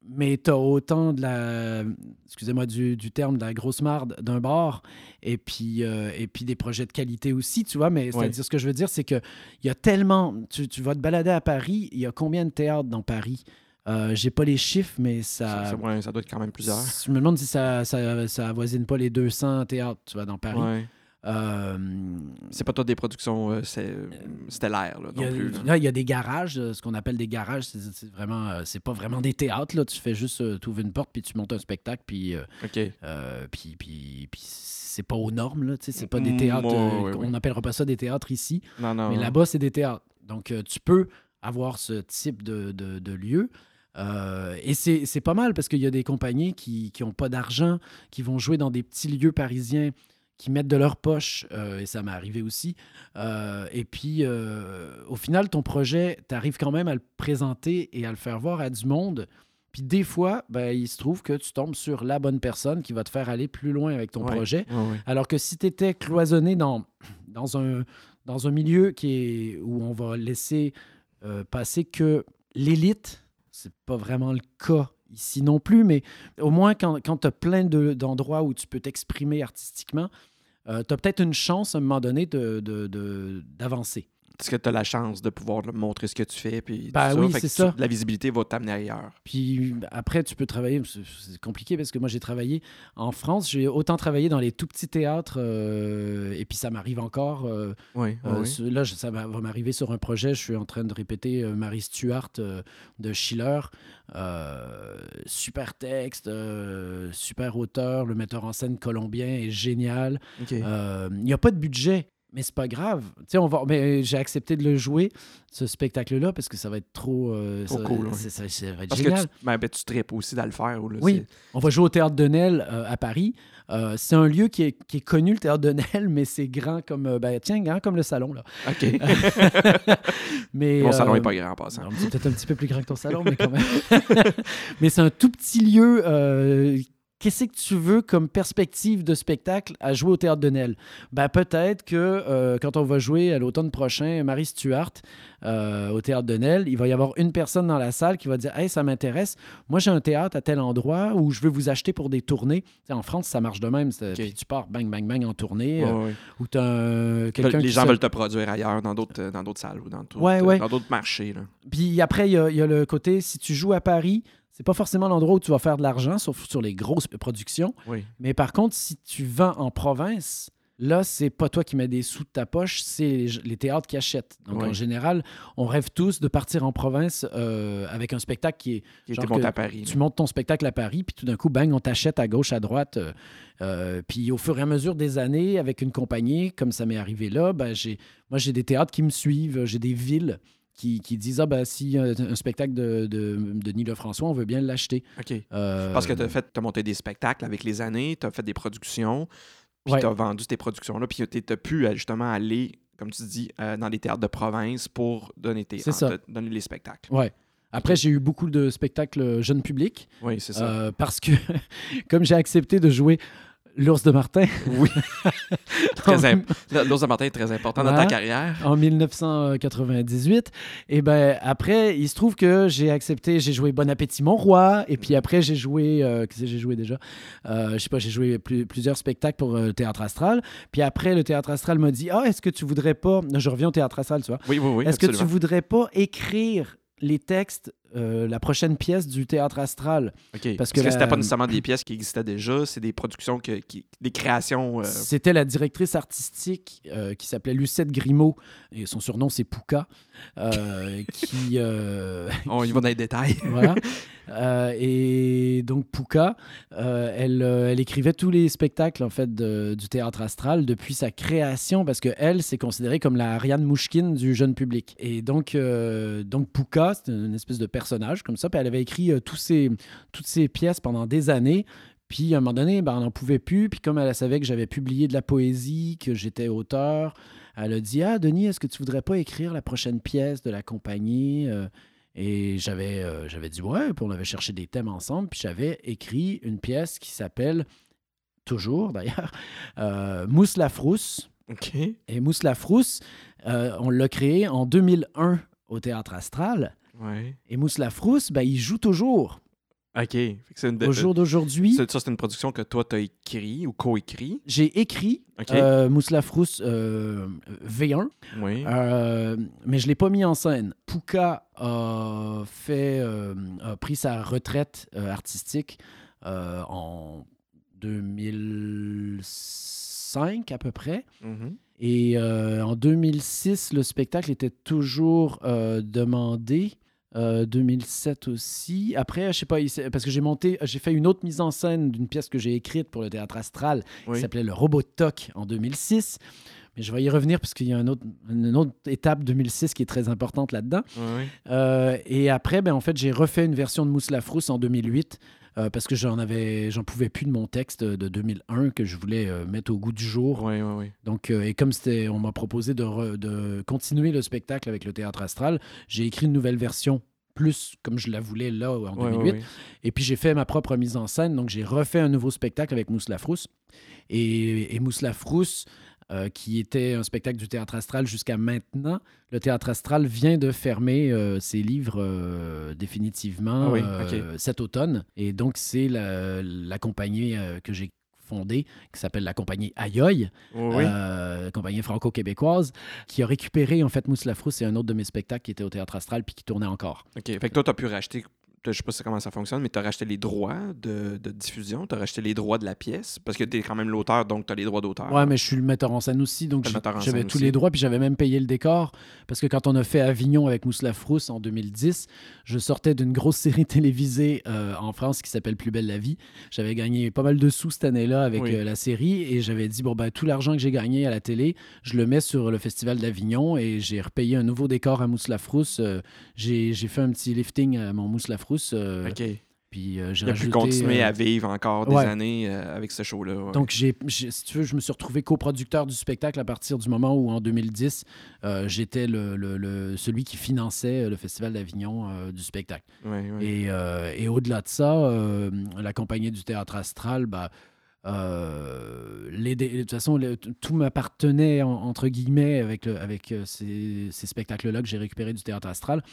Mais tu as autant de la, excusez-moi du, du terme, de la grosse marde d'un bord, et puis, euh, et puis des projets de qualité aussi, tu vois. Mais c'est-à-dire, ce que je veux dire, c'est qu'il y a tellement. Tu, tu vas te balader à Paris, il y a combien de théâtres dans Paris? Euh, J'ai pas les chiffres, mais Ça, ça. ça- ouais, ça doit être quand même plusieurs. Je me demande si ça, ça, ça avoisine pas les 200 théâtres, tu vois, dans Paris. Ouais. Euh, C'est pas toi des productions euh, euh, stellaires, là, non a- plus. là. il y a des garages, ce qu'on appelle des garages. C'est vraiment, c'est pas vraiment des théâtres. Là. Tu fais juste, tu ouvres une porte, puis tu montes un spectacle, puis, OK. puis, puis, puis c'est pas aux normes. Là, c'est pas des Mm, théâtres. on n'appellera pas ça des théâtres ici, Non, non. mais là-bas, c'est des théâtres. Donc, tu peux avoir ce type de, de, de lieu. Euh, et c'est c'est pas mal parce qu'il y a des compagnies qui n'ont pas d'argent, qui vont jouer dans des petits lieux parisiens, qui mettent de leur poche, euh, et ça m'est arrivé aussi. Euh, et puis, euh, au final, ton projet, tu arrives quand même à le présenter et à le faire voir à du monde. Puis des fois, ben, il se trouve que tu tombes sur la bonne personne qui va te faire aller plus loin avec ton Ouais. projet. Ouais, ouais. Alors que si tu étais cloisonné dans, dans, un, dans un milieu qui est, où on va laisser passer que l'élite, c'est pas vraiment le cas ici non plus, mais au moins quand, quand tu as plein de- d'endroits où tu peux t'exprimer artistiquement, tu as peut-être une chance à un moment donné d'avancer. Parce que tu as la chance de pouvoir montrer ce que tu fais. Puis tout oui, c'est tu- ça. La visibilité va t'amener ailleurs. Puis après, tu peux travailler. C'est compliqué parce que moi, j'ai travaillé en France. J'ai autant travaillé dans les tout petits théâtres. euh, et puis ça m'arrive encore. euh, Oui, euh, oui. ce- là, je- ça va va m'arriver sur un projet. Je suis en train de répéter Marie Stuart de Schiller. Super texte, super auteur. Le metteur en scène colombien est génial. Il n'y a pas de budget, mais c'est pas grave. On va, mais j'ai accepté de le jouer, ce spectacle-là, parce que ça va être trop. euh, Trop ça, cool, ça- ça va être Parce génial. que tu, ben, ben, tu tripes aussi dans le faire. là, Oui. On va jouer au Théâtre de Nesle euh, à Paris. Euh, c'est un lieu qui est, qui est connu, le Théâtre de Nesle, mais c'est grand comme. euh, ben, tiens, grand comme le salon. Là. OK. mais, Mon salon n'est pas grand en passant. C'est peut-être un petit peu plus grand que ton salon, mais quand même. mais c'est un tout petit lieu. Euh, Qu'est-ce que tu veux comme perspective de spectacle à jouer au Théâtre de Nesle? Ben, peut-être que euh, quand on va jouer à l'automne prochain, Marie Stuart, euh, au Théâtre de Nesle, il va y avoir une personne dans la salle qui va dire Hey, ça m'intéresse. Moi, j'ai un théâtre à tel endroit où je veux vous acheter pour des tournées. En France, ça marche de même. Puis tu pars bang, bang, bang en tournée. Ouais, euh, ouais. ou quelqu'un Les gens se- veulent te produire ailleurs, dans d'autres euh, dans d'autres salles ou dans d'autres Ouais, ouais. dans d'autres marchés. Là. Puis après, il y, a- il y a le côté, si tu joues à Paris, c'est pas forcément l'endroit où tu vas faire de l'argent, sauf sur les grosses productions. Oui. Mais par contre, si tu vends en province, là, c'est pas toi qui mets des sous de ta poche, c'est les, les théâtres qui achètent. Donc Oui. en général, on rêve tous de partir en province euh, avec un spectacle qui est. Qui Genre était monté que à Paris. Tu montes ton spectacle à Paris, puis tout d'un coup, bang, on t'achète à gauche, à droite. euh, euh, puis au fur et à mesure des années, avec une compagnie, comme ça m'est arrivé là, ben, j'ai, moi, j'ai des théâtres qui me suivent, j'ai des villes qui, qui disent Ah, ben, si un, un spectacle de, de, de Denis Lefrançois, on veut bien l'acheter. OK. Euh, Parce que tu as fait as monté des spectacles avec les années, tu as fait des productions, puis Ouais. tu as vendu tes productions-là, puis tu as pu euh, justement aller, comme tu dis, euh, dans les théâtres de province pour donner, tes, donner les spectacles. Ouais. Après, j'ai eu beaucoup de spectacles jeunes publics Oui, c'est ça. euh, parce que, comme j'ai accepté de jouer L'ours de Martin Oui. L'ours de Martin est très important dans ta carrière. en 1998. Et ben après, il se trouve que j'ai accepté, j'ai joué Bon Appétit Mon Roi, et puis après j'ai joué, euh, qu'est-ce que j'ai joué déjà? Euh, Je sais pas, j'ai joué plus- plusieurs spectacles pour euh, Théâtre Astral. Puis après, le Théâtre Astral m'a dit, ah, est-ce que tu voudrais pas, je reviens au Théâtre Astral, tu vois, Oui, oui, oui. est-ce que tu voudrais pas écrire les textes, euh, la prochaine pièce du Théâtre Astral OK. parce que que, la- c'était pas nécessairement des pièces qui existaient déjà, c'est des productions, que, qui, des créations. euh, C'était la directrice artistique euh, qui s'appelait Lucette Grimaud, et son surnom c'est Pouka, qui... on y va dans les détails. voilà. Et donc Pouka, elle, elle écrivait tous les spectacles en fait de- du théâtre astral depuis sa création parce que elle c'est considérée comme la Ariane Mouchkine du jeune public. Et donc donc Pouka c'est une espèce de personnage comme ça. Puis elle avait écrit euh, tous toutes ces pièces pendant des années. Puis à un moment donné, ben, on n'en pouvait plus. Puis comme elle savait que j'avais publié de la poésie, que j'étais auteur, elle a dit Ah, Denis, est-ce que tu voudrais pas écrire la prochaine pièce de la compagnie? Euh, Et j'avais euh, j'avais dit Ouais, puis on avait cherché des thèmes ensemble. Puis j'avais écrit une pièce qui s'appelle, toujours d'ailleurs, euh, Mousse la Frousse. Et Mousse la Frousse, on l'a créé en 2001 au Théâtre Astral. Ouais. Et Mousse la Frousse, ben, il joue toujours. OK. Fait que c'est une de- Au jour d'aujourd'hui, Ça, c'est une production que toi, tu as écrit ou co-écrit? j'ai écrit OK. euh, Mousse la Frousse euh, V1, oui. euh, mais je ne l'ai pas mis en scène. Pouka a, fait, euh, a pris sa retraite artistique en 2005 à peu près. Mhm. Et en 2006, le spectacle était toujours demandé. Euh, 2007 aussi. Après, je sais pas, parce que j'ai monté, j'ai fait une autre mise en scène d'une pièce que j'ai écrite pour le théâtre astral Oui. qui s'appelait Le Robot Toc en 2006. Mais je vais y revenir parce qu'il y a un autre- une autre étape 2006 qui est très importante là-dedans. Oui. Euh, et après, ben, en fait, j'ai refait une version de Mousse la Frousse en 2008 euh, parce que j'en avais, j'en pouvais plus de mon texte de 2001 que je voulais euh, mettre au goût du jour. Oui, oui, oui. Donc, euh, et comme c'était, on m'a proposé de, re- de continuer le spectacle avec le théâtre astral, j'ai écrit une nouvelle version plus comme je la voulais là en Oui, 2008. oui, oui. Et puis j'ai fait ma propre mise en scène, donc j'ai refait un nouveau spectacle avec Mousse la Frousse. Et, et Mousse euh, qui était un spectacle du théâtre astral jusqu'à maintenant, le théâtre astral vient de fermer euh, ses livres euh, définitivement Ah oui, cet automne. Et donc c'est la, la compagnie que j'ai fondé, qui s'appelle la compagnie Ayoy, oui. euh, compagnie franco-québécoise, qui a récupéré en fait Mousse Lafrousse et un autre de mes spectacles qui était au Théâtre Astral puis qui tournait encore. OK. Fait que toi, tu as pu racheter, je sais pas comment ça fonctionne, mais tu as racheté les droits de, de diffusion, tu as racheté les droits de la pièce, parce que tu es quand même l'auteur, donc tu as les droits d'auteur. Ouais, mais je suis le metteur en scène aussi, donc j'avais tous les droits, puis j'avais même payé le décor, parce que quand on a fait Avignon avec Mousse Lafrousse en 2010, je sortais d'une grosse série télévisée euh, en France qui s'appelle Plus belle la vie. J'avais gagné pas mal de sous cette année-là avec Oui. euh, la série, et j'avais dit, bon, ben, tout l'argent que j'ai gagné à la télé, je le mets sur le Festival d'Avignon, et j'ai repayé un nouveau décor à Mousse Lafrousse. Euh, j'ai fait un petit lifting à mon Mousse Lafrousse, euh, OK. puis euh, j'ai Il a pu rajouté, continuer euh, à vivre encore des ouais. années euh, avec ce show-là. ouais. donc, j'ai, si tu veux, je me suis retrouvé coproducteur du spectacle à partir du moment où, en 2010, euh, j'étais le, le- le- celui qui finançait le Festival d'Avignon euh, du spectacle. Ouais. Et, euh, et au-delà de ça, euh, la compagnie du Théâtre Astral, bah, euh, de toute façon, tout m'appartenait, en- entre guillemets, avec, avec euh, ces, spectacles-là que j'ai récupérés du Théâtre Astral.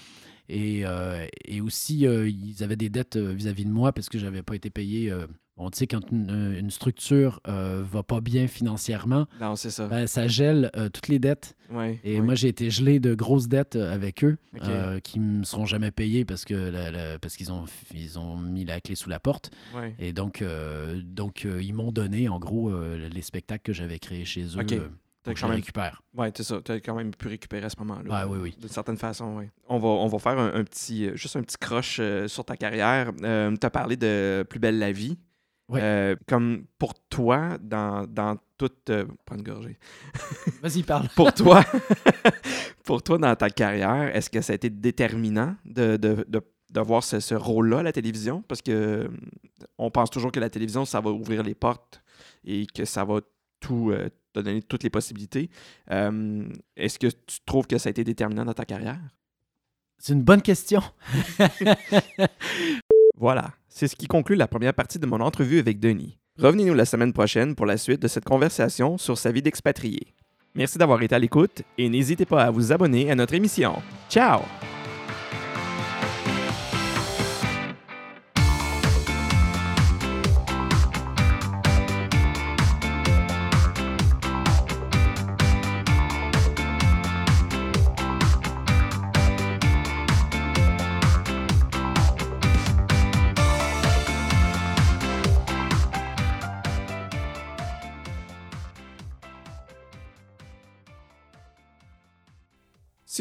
Et, euh, et aussi, ils avaient des dettes vis-à-vis de moi parce que je n'avais pas été payé. Euh, tu sais, quand une, une structure euh, va pas bien financièrement, Non, ça. ben, ça gèle euh, toutes les dettes. ouais, Et ouais. moi, j'ai été gelé de grosses dettes euh, avec eux euh, qui ne me seront jamais payées parce que la- la- parce qu'ils ont, ils ont mis la clé sous la porte. Ouais. Et donc, euh, donc euh, ils m'ont donné, en gros, euh, les spectacles que j'avais créés chez eux. Ok. euh, T'as pour que je quand les même récupère. Ouais, c'est ça. Tu as quand même pu récupérer à ce moment-là. Ouais, oui, oui. D'une certaine façon, oui. On va, on va faire un, un petit, euh, juste un petit croche euh, sur ta carrière. tu as parlé de Plus belle la vie. Ouais. Euh, comme pour toi, dans, dans toute. euh, prends une gorgée. Vas-y, parle. Pour toi, pour toi, dans ta carrière, est-ce que ça a été déterminant de, de, de, d'avoir ce, ce rôle-là à la télévision? Parce que on pense toujours que la télévision, ça va ouvrir les portes et que ça va tout euh, te donner toutes les possibilités. Euh, est-ce que tu trouves que ça a été déterminant dans ta carrière? C'est une bonne question. Voilà, c'est ce qui conclut la première partie de mon entrevue avec Denis. Revenez-nous la semaine prochaine pour la suite de cette conversation sur sa vie d'expatrié. Merci d'avoir été à l'écoute et n'hésitez pas à vous abonner à notre émission. Ciao!